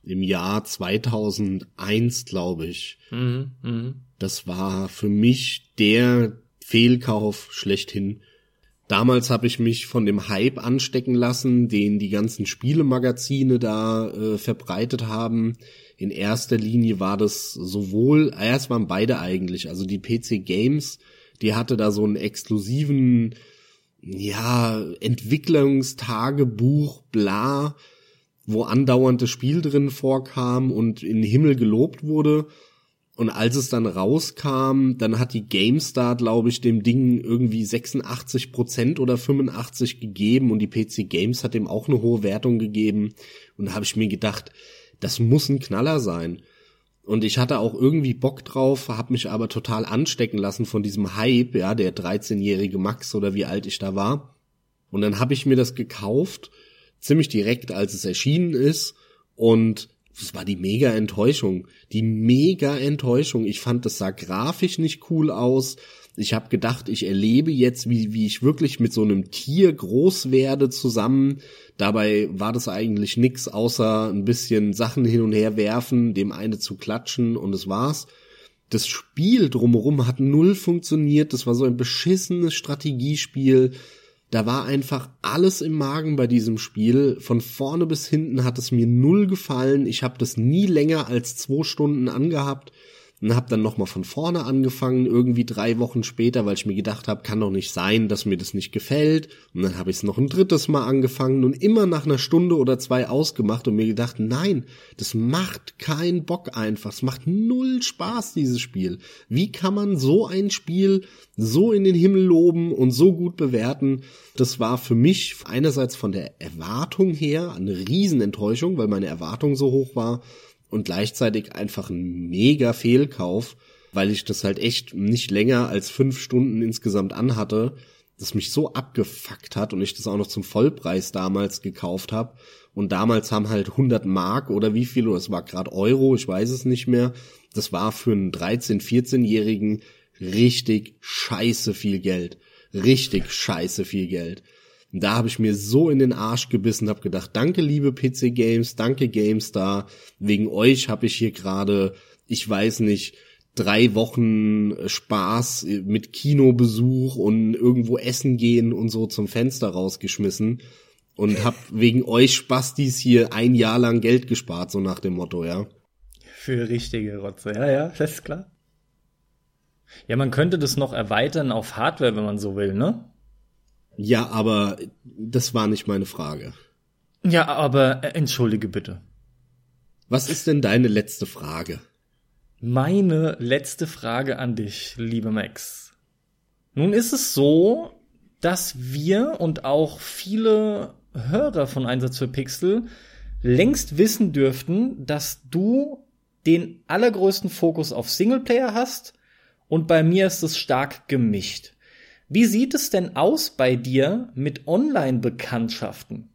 im Jahr 2001, glaube ich. Mhm, mh. Das war für mich der Fehlkauf schlechthin. Damals habe ich mich von dem Hype anstecken lassen, den die ganzen Spielemagazine da äh, verbreitet haben. In erster Linie war das sowohl, erst waren beide eigentlich, also die PC Games, die hatte da so einen exklusiven, ja, Entwicklungstagebuch, bla, wo andauernd das Spiel drin vorkam und in den Himmel gelobt wurde. Und als es dann rauskam, dann hat die GameStar, glaube ich, dem Ding irgendwie 86 Prozent oder 85 gegeben und die PC Games hat dem auch eine hohe Wertung gegeben. Und da habe ich mir gedacht, das muss ein Knaller sein. Und ich hatte auch irgendwie Bock drauf, habe mich aber total anstecken lassen von diesem Hype, ja, der 13-jährige Max oder wie alt ich da war. Und dann habe ich mir das gekauft ziemlich direkt, als es erschienen ist. Und es war die mega Enttäuschung. Die mega Enttäuschung. Ich fand, das sah grafisch nicht cool aus. Ich habe gedacht, ich erlebe jetzt, wie, wie ich wirklich mit so einem Tier groß werde zusammen. Dabei war das eigentlich nix, außer ein bisschen Sachen hin und her werfen, dem eine zu klatschen und es war's. Das Spiel drumherum hat null funktioniert. Das war so ein beschissenes Strategiespiel da war einfach alles im Magen bei diesem Spiel. Von vorne bis hinten hat es mir null gefallen. Ich habe das nie länger als zwei Stunden angehabt und habe dann nochmal von vorne angefangen, irgendwie drei Wochen später, weil ich mir gedacht habe, kann doch nicht sein, dass mir das nicht gefällt. Und dann habe ich es noch ein drittes Mal angefangen und immer nach einer Stunde oder zwei ausgemacht und mir gedacht, nein, das macht keinen Bock einfach. Es macht null Spaß, dieses Spiel. Wie kann man so ein Spiel so in den Himmel loben und so gut bewerten? Das war für mich einerseits von der Erwartung her eine Riesenenttäuschung, weil meine Erwartung so hoch war und gleichzeitig einfach ein mega Fehlkauf, weil ich das halt echt nicht länger als fünf Stunden insgesamt anhatte, das mich so abgefuckt hat und ich das auch noch zum Vollpreis damals gekauft habe. Und damals haben halt 100 Mark oder wie viel, es war gerade Euro, ich weiß es nicht mehr. Das war für einen 13-, 14-Jährigen richtig scheiße viel Geld. Richtig scheiße viel Geld. Und da habe ich mir so in den Arsch gebissen, habe gedacht, danke liebe PC Games, danke GameStar, wegen euch habe ich hier gerade, ich weiß nicht, drei Wochen Spaß mit Kinobesuch und irgendwo essen gehen und so zum Fenster rausgeschmissen und hab wegen euch Spastis hier ein Jahr lang Geld gespart, so nach dem Motto, ja. Für richtige Rotze, ja, ja, das ist klar. Ja, man könnte das noch erweitern auf Hardware, wenn man so will, ne? Ja, aber das war nicht meine Frage. Ja, aber äh, entschuldige bitte. Was ist denn deine letzte Frage? Meine letzte Frage an dich, liebe Max. Nun ist es so, dass wir und auch viele Hörer von Einsatz für Pixel längst wissen dürften, dass du den allergrößten Fokus auf Singleplayer hast und bei mir ist es stark gemischt. Wie sieht es denn aus bei dir mit Online-Bekanntschaften?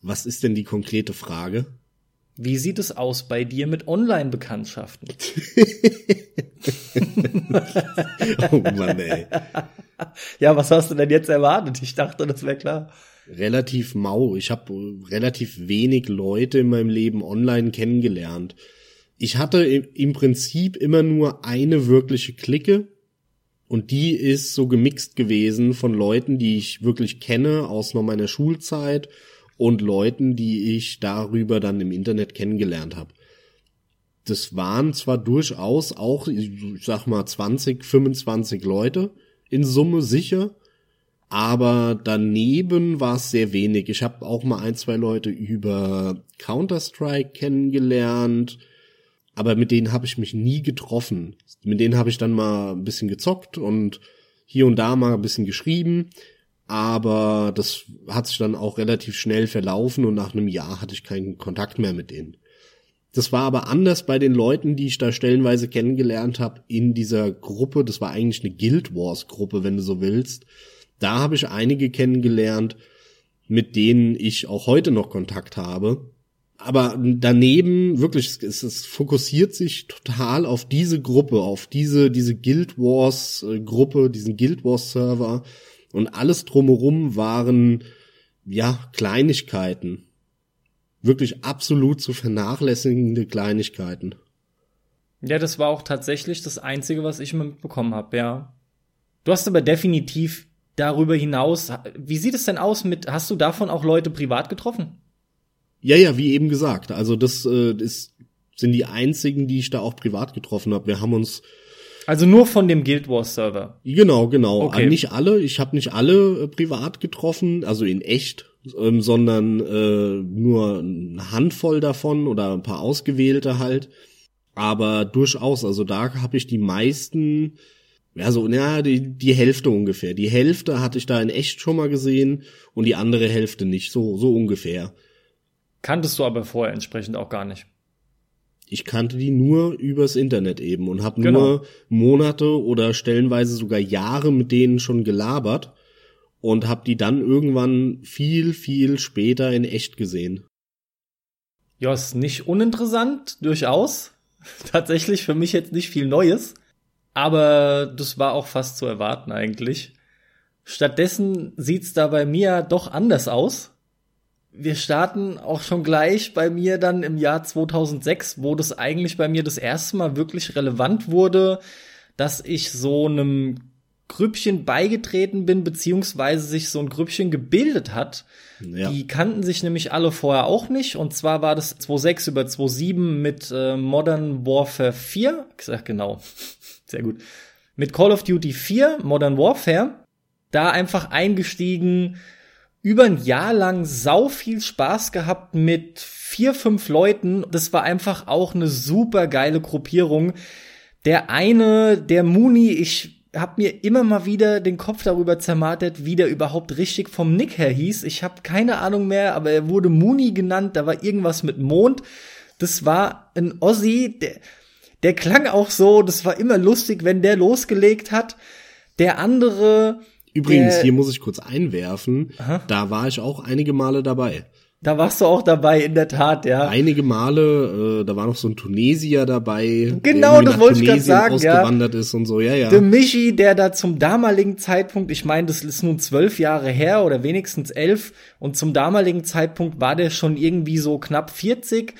Was ist denn die konkrete Frage? Wie sieht es aus bei dir mit Online-Bekanntschaften? oh Mann, ey. Ja, was hast du denn jetzt erwartet? Ich dachte, das wäre klar. Relativ mau. Ich habe relativ wenig Leute in meinem Leben online kennengelernt. Ich hatte im Prinzip immer nur eine wirkliche Clique und die ist so gemixt gewesen von Leuten, die ich wirklich kenne aus noch meiner Schulzeit und Leuten, die ich darüber dann im Internet kennengelernt habe. Das waren zwar durchaus auch, ich sag mal, 20, 25 Leute in Summe sicher, aber daneben war es sehr wenig. Ich habe auch mal ein, zwei Leute über Counter-Strike kennengelernt, aber mit denen habe ich mich nie getroffen. Mit denen habe ich dann mal ein bisschen gezockt und hier und da mal ein bisschen geschrieben, aber das hat sich dann auch relativ schnell verlaufen und nach einem Jahr hatte ich keinen Kontakt mehr mit denen. Das war aber anders bei den Leuten, die ich da stellenweise kennengelernt habe in dieser Gruppe. Das war eigentlich eine Guild Wars Gruppe, wenn du so willst. Da habe ich einige kennengelernt, mit denen ich auch heute noch Kontakt habe. Aber daneben wirklich, es, es fokussiert sich total auf diese Gruppe, auf diese diese Guild Wars äh, Gruppe, diesen Guild Wars Server und alles drumherum waren ja Kleinigkeiten. Wirklich absolut zu vernachlässigende Kleinigkeiten. Ja, das war auch tatsächlich das Einzige, was ich mitbekommen habe, ja. Du hast aber definitiv darüber hinaus, wie sieht es denn aus mit, hast du davon auch Leute privat getroffen? Ja, ja, wie eben gesagt. Also das äh, ist, sind die einzigen, die ich da auch privat getroffen habe. Wir haben uns also nur von dem Guild Wars Server. Genau, genau. Okay. Nicht alle. Ich habe nicht alle äh, privat getroffen, also in echt, ähm, sondern äh, nur eine Handvoll davon oder ein paar ausgewählte halt. Aber durchaus, also da habe ich die meisten, ja so, ja, die, die Hälfte ungefähr. Die Hälfte hatte ich da in echt schon mal gesehen und die andere Hälfte nicht, so, so ungefähr. Kanntest du aber vorher entsprechend auch gar nicht. Ich kannte die nur übers Internet eben und habe genau. nur Monate oder stellenweise sogar Jahre mit denen schon gelabert und habe die dann irgendwann viel, viel später in echt gesehen. Ja, ist nicht uninteressant, durchaus. Tatsächlich für mich jetzt nicht viel Neues, aber das war auch fast zu erwarten eigentlich. Stattdessen sieht's da bei mir doch anders aus wir starten auch schon gleich bei mir dann im Jahr 2006, wo das eigentlich bei mir das erste Mal wirklich relevant wurde, dass ich so einem Grüppchen beigetreten bin, beziehungsweise sich so ein Grüppchen gebildet hat. Ja. Die kannten sich nämlich alle vorher auch nicht. Und zwar war das 2.6 über 2.7 mit äh, Modern Warfare 4. Ich sag genau. Sehr gut. Mit Call of Duty 4, Modern Warfare. Da einfach eingestiegen, über ein Jahr lang sau viel Spaß gehabt mit vier, fünf Leuten. Das war einfach auch eine super geile Gruppierung. Der eine, der Muni, ich hab mir immer mal wieder den Kopf darüber zermartet, wie der überhaupt richtig vom Nick her hieß. Ich habe keine Ahnung mehr, aber er wurde Muni genannt. Da war irgendwas mit Mond. Das war ein Ossi, der, der klang auch so. Das war immer lustig, wenn der losgelegt hat. Der andere, Übrigens, hier muss ich kurz einwerfen, Aha. da war ich auch einige Male dabei. Da warst du auch dabei, in der Tat, ja. Einige Male, äh, da war noch so ein Tunesier dabei. Genau, das wollte ich gerade sagen, ausgewandert ja. ist und so, ja, ja. Der Michi, der da zum damaligen Zeitpunkt, ich meine, das ist nun zwölf Jahre her oder wenigstens elf, und zum damaligen Zeitpunkt war der schon irgendwie so knapp 40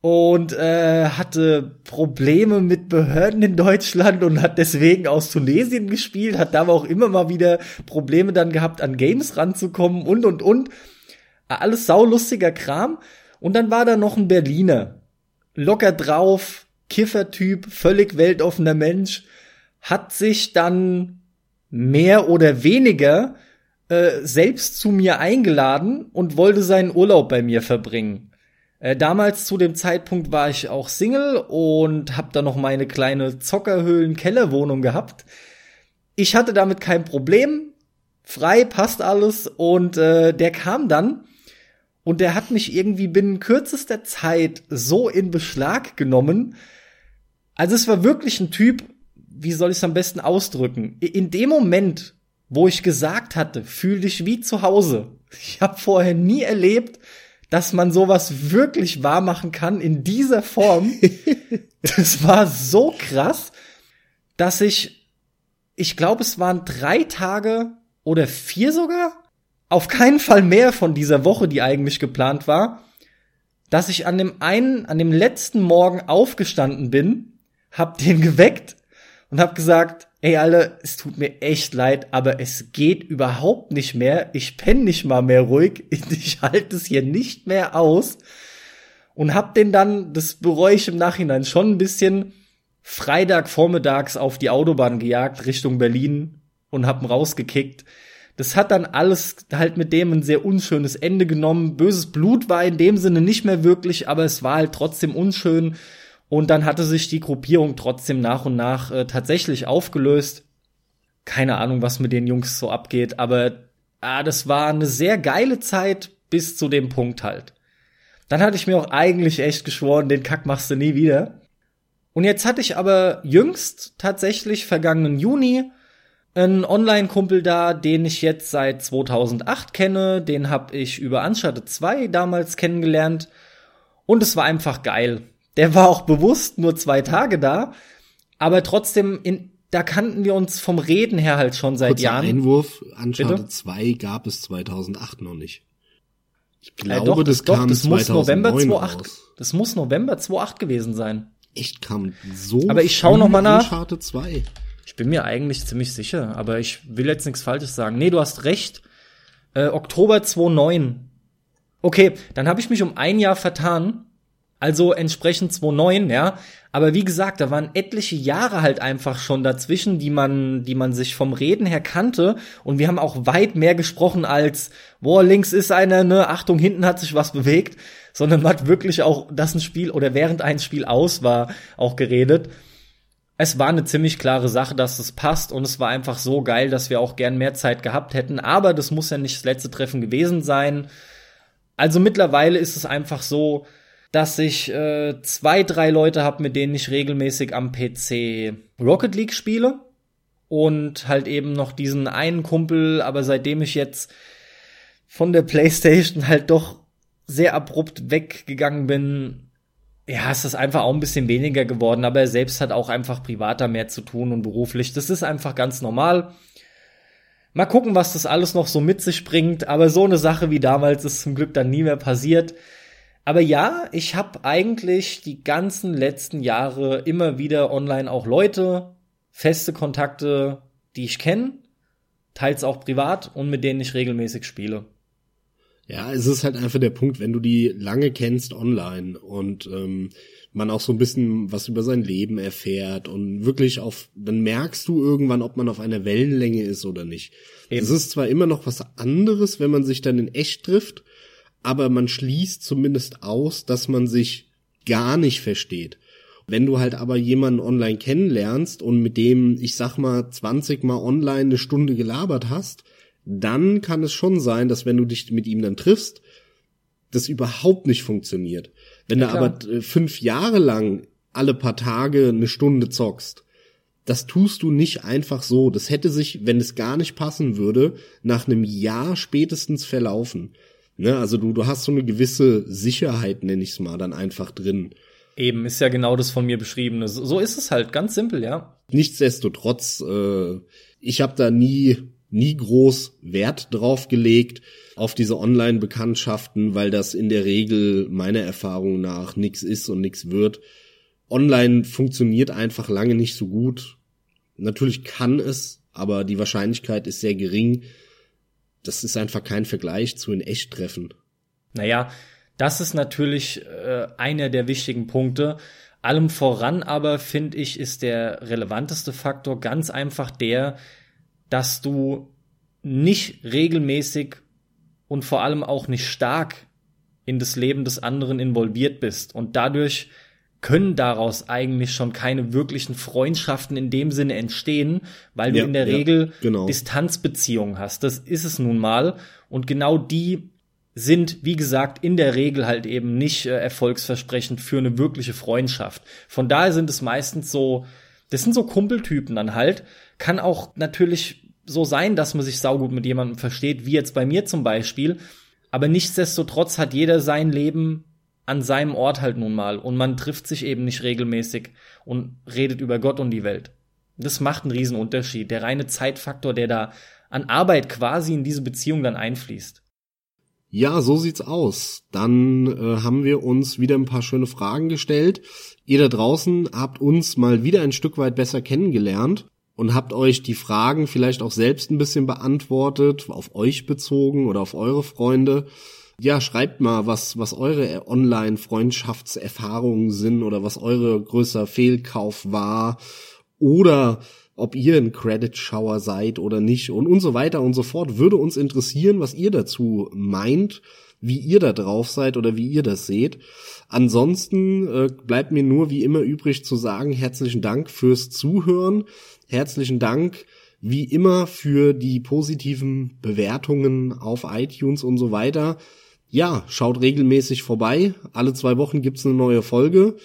und äh, hatte Probleme mit Behörden in Deutschland und hat deswegen aus Tunesien gespielt, hat da aber auch immer mal wieder Probleme dann gehabt, an Games ranzukommen und und und. Alles saulustiger Kram. Und dann war da noch ein Berliner. Locker drauf, Kiffertyp, völlig weltoffener Mensch, hat sich dann mehr oder weniger äh, selbst zu mir eingeladen und wollte seinen Urlaub bei mir verbringen. Äh, damals zu dem Zeitpunkt war ich auch Single und habe da noch meine kleine Zockerhöhlen-Kellerwohnung gehabt. Ich hatte damit kein Problem, frei passt alles und äh, der kam dann und der hat mich irgendwie binnen kürzester Zeit so in Beschlag genommen. Also es war wirklich ein Typ, wie soll ich es am besten ausdrücken? In dem Moment, wo ich gesagt hatte, fühl dich wie zu Hause. Ich habe vorher nie erlebt, dass man sowas wirklich wahr machen kann in dieser Form. das war so krass, dass ich, ich glaube, es waren drei Tage oder vier sogar, auf keinen Fall mehr von dieser Woche, die eigentlich geplant war, dass ich an dem einen, an dem letzten Morgen aufgestanden bin, hab den geweckt und hab gesagt, ey alle, es tut mir echt leid, aber es geht überhaupt nicht mehr. Ich penne nicht mal mehr ruhig. Ich halte es hier nicht mehr aus. Und hab den dann, das bereue ich im Nachhinein schon ein bisschen, Freitag vormittags auf die Autobahn gejagt Richtung Berlin und hab ihn rausgekickt. Das hat dann alles halt mit dem ein sehr unschönes Ende genommen. Böses Blut war in dem Sinne nicht mehr wirklich, aber es war halt trotzdem unschön. Und dann hatte sich die Gruppierung trotzdem nach und nach äh, tatsächlich aufgelöst. Keine Ahnung, was mit den Jungs so abgeht, aber ah, das war eine sehr geile Zeit bis zu dem Punkt halt. Dann hatte ich mir auch eigentlich echt geschworen, den Kack machst du nie wieder. Und jetzt hatte ich aber jüngst tatsächlich vergangenen Juni einen Online-Kumpel da, den ich jetzt seit 2008 kenne. Den habe ich über Uncharted 2 damals kennengelernt. Und es war einfach geil. Der war auch bewusst nur zwei Tage da, aber trotzdem in, da kannten wir uns vom Reden her halt schon seit Kurzer Jahren. Einwurf, Uncharted 2 gab es 2008 noch nicht. Ich glaube, äh, doch, das, doch, das muss November 2008, das muss November 2008 gewesen sein. Echt kam so Aber ich schau noch mal nach. Uncharted 2. Ich bin mir eigentlich ziemlich sicher, aber ich will jetzt nichts falsches sagen. Nee, du hast recht. Äh, Oktober 2009. Okay, dann habe ich mich um ein Jahr vertan also entsprechend 2,9, ja. Aber wie gesagt, da waren etliche Jahre halt einfach schon dazwischen, die man, die man sich vom Reden her kannte. Und wir haben auch weit mehr gesprochen als, boah, links ist einer, ne, Achtung, hinten hat sich was bewegt. Sondern man hat wirklich auch, dass ein Spiel oder während ein Spiel aus war, auch geredet. Es war eine ziemlich klare Sache, dass es passt und es war einfach so geil, dass wir auch gern mehr Zeit gehabt hätten. Aber das muss ja nicht das letzte Treffen gewesen sein. Also mittlerweile ist es einfach so, dass ich äh, zwei, drei Leute habe, mit denen ich regelmäßig am PC Rocket League spiele. Und halt eben noch diesen einen Kumpel, aber seitdem ich jetzt von der PlayStation halt doch sehr abrupt weggegangen bin, ja, ist das einfach auch ein bisschen weniger geworden, aber er selbst hat auch einfach privater mehr zu tun und beruflich. Das ist einfach ganz normal. Mal gucken, was das alles noch so mit sich bringt, aber so eine Sache wie damals ist zum Glück dann nie mehr passiert. Aber ja, ich habe eigentlich die ganzen letzten Jahre immer wieder online auch Leute, feste Kontakte, die ich kenne, teils auch privat und mit denen ich regelmäßig spiele. Ja, es ist halt einfach der Punkt, wenn du die lange kennst online und ähm, man auch so ein bisschen was über sein Leben erfährt und wirklich auf, dann merkst du irgendwann, ob man auf einer Wellenlänge ist oder nicht. Eben. Es ist zwar immer noch was anderes, wenn man sich dann in echt trifft, aber man schließt zumindest aus, dass man sich gar nicht versteht. Wenn du halt aber jemanden online kennenlernst und mit dem, ich sag mal, 20 mal online eine Stunde gelabert hast, dann kann es schon sein, dass wenn du dich mit ihm dann triffst, das überhaupt nicht funktioniert. Wenn ja, du aber äh, fünf Jahre lang alle paar Tage eine Stunde zockst, das tust du nicht einfach so. Das hätte sich, wenn es gar nicht passen würde, nach einem Jahr spätestens verlaufen. Ne, also du, du hast so eine gewisse Sicherheit, nenn ich's mal, dann einfach drin. Eben, ist ja genau das von mir beschriebene. So ist es halt, ganz simpel, ja. Nichtsdestotrotz, äh, ich habe da nie, nie groß Wert drauf gelegt auf diese Online-Bekanntschaften, weil das in der Regel meiner Erfahrung nach nix ist und nix wird. Online funktioniert einfach lange nicht so gut. Natürlich kann es, aber die Wahrscheinlichkeit ist sehr gering, das ist einfach kein Vergleich zu in echt treffen. Naja, das ist natürlich äh, einer der wichtigen Punkte. Allem voran aber finde ich, ist der relevanteste Faktor ganz einfach der, dass du nicht regelmäßig und vor allem auch nicht stark in das Leben des anderen involviert bist und dadurch können daraus eigentlich schon keine wirklichen Freundschaften in dem Sinne entstehen, weil du ja, in der ja, Regel genau. Distanzbeziehungen hast. Das ist es nun mal. Und genau die sind, wie gesagt, in der Regel halt eben nicht äh, erfolgsversprechend für eine wirkliche Freundschaft. Von daher sind es meistens so, das sind so Kumpeltypen dann halt. Kann auch natürlich so sein, dass man sich saugut mit jemandem versteht, wie jetzt bei mir zum Beispiel. Aber nichtsdestotrotz hat jeder sein Leben an seinem Ort halt nun mal und man trifft sich eben nicht regelmäßig und redet über Gott und die Welt. Das macht einen riesen Unterschied. Der reine Zeitfaktor, der da an Arbeit quasi in diese Beziehung dann einfließt. Ja, so sieht's aus. Dann äh, haben wir uns wieder ein paar schöne Fragen gestellt. Ihr da draußen habt uns mal wieder ein Stück weit besser kennengelernt und habt euch die Fragen vielleicht auch selbst ein bisschen beantwortet, auf euch bezogen oder auf eure Freunde. Ja, schreibt mal, was, was eure Online-Freundschaftserfahrungen sind oder was eure größter Fehlkauf war oder ob ihr ein Credit-Shower seid oder nicht und, und so weiter und so fort. Würde uns interessieren, was ihr dazu meint, wie ihr da drauf seid oder wie ihr das seht. Ansonsten äh, bleibt mir nur wie immer übrig zu sagen, herzlichen Dank fürs Zuhören. Herzlichen Dank wie immer für die positiven Bewertungen auf iTunes und so weiter. Ja, schaut regelmäßig vorbei. Alle zwei Wochen gibt's eine neue Folge.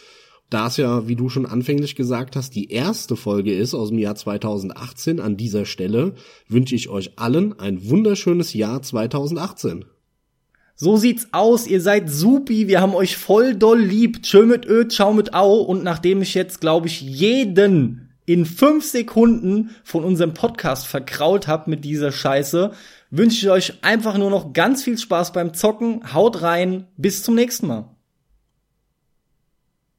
Da es ja, wie du schon anfänglich gesagt hast, die erste Folge ist aus dem Jahr 2018 an dieser Stelle, wünsche ich euch allen ein wunderschönes Jahr 2018. So sieht's aus, ihr seid supi, wir haben euch voll doll lieb. Tschö mit Ö, ciao mit Au. Und nachdem ich jetzt, glaube ich, jeden in fünf Sekunden von unserem Podcast verkrault hab mit dieser Scheiße, wünsche ich euch einfach nur noch ganz viel Spaß beim Zocken. Haut rein, bis zum nächsten Mal.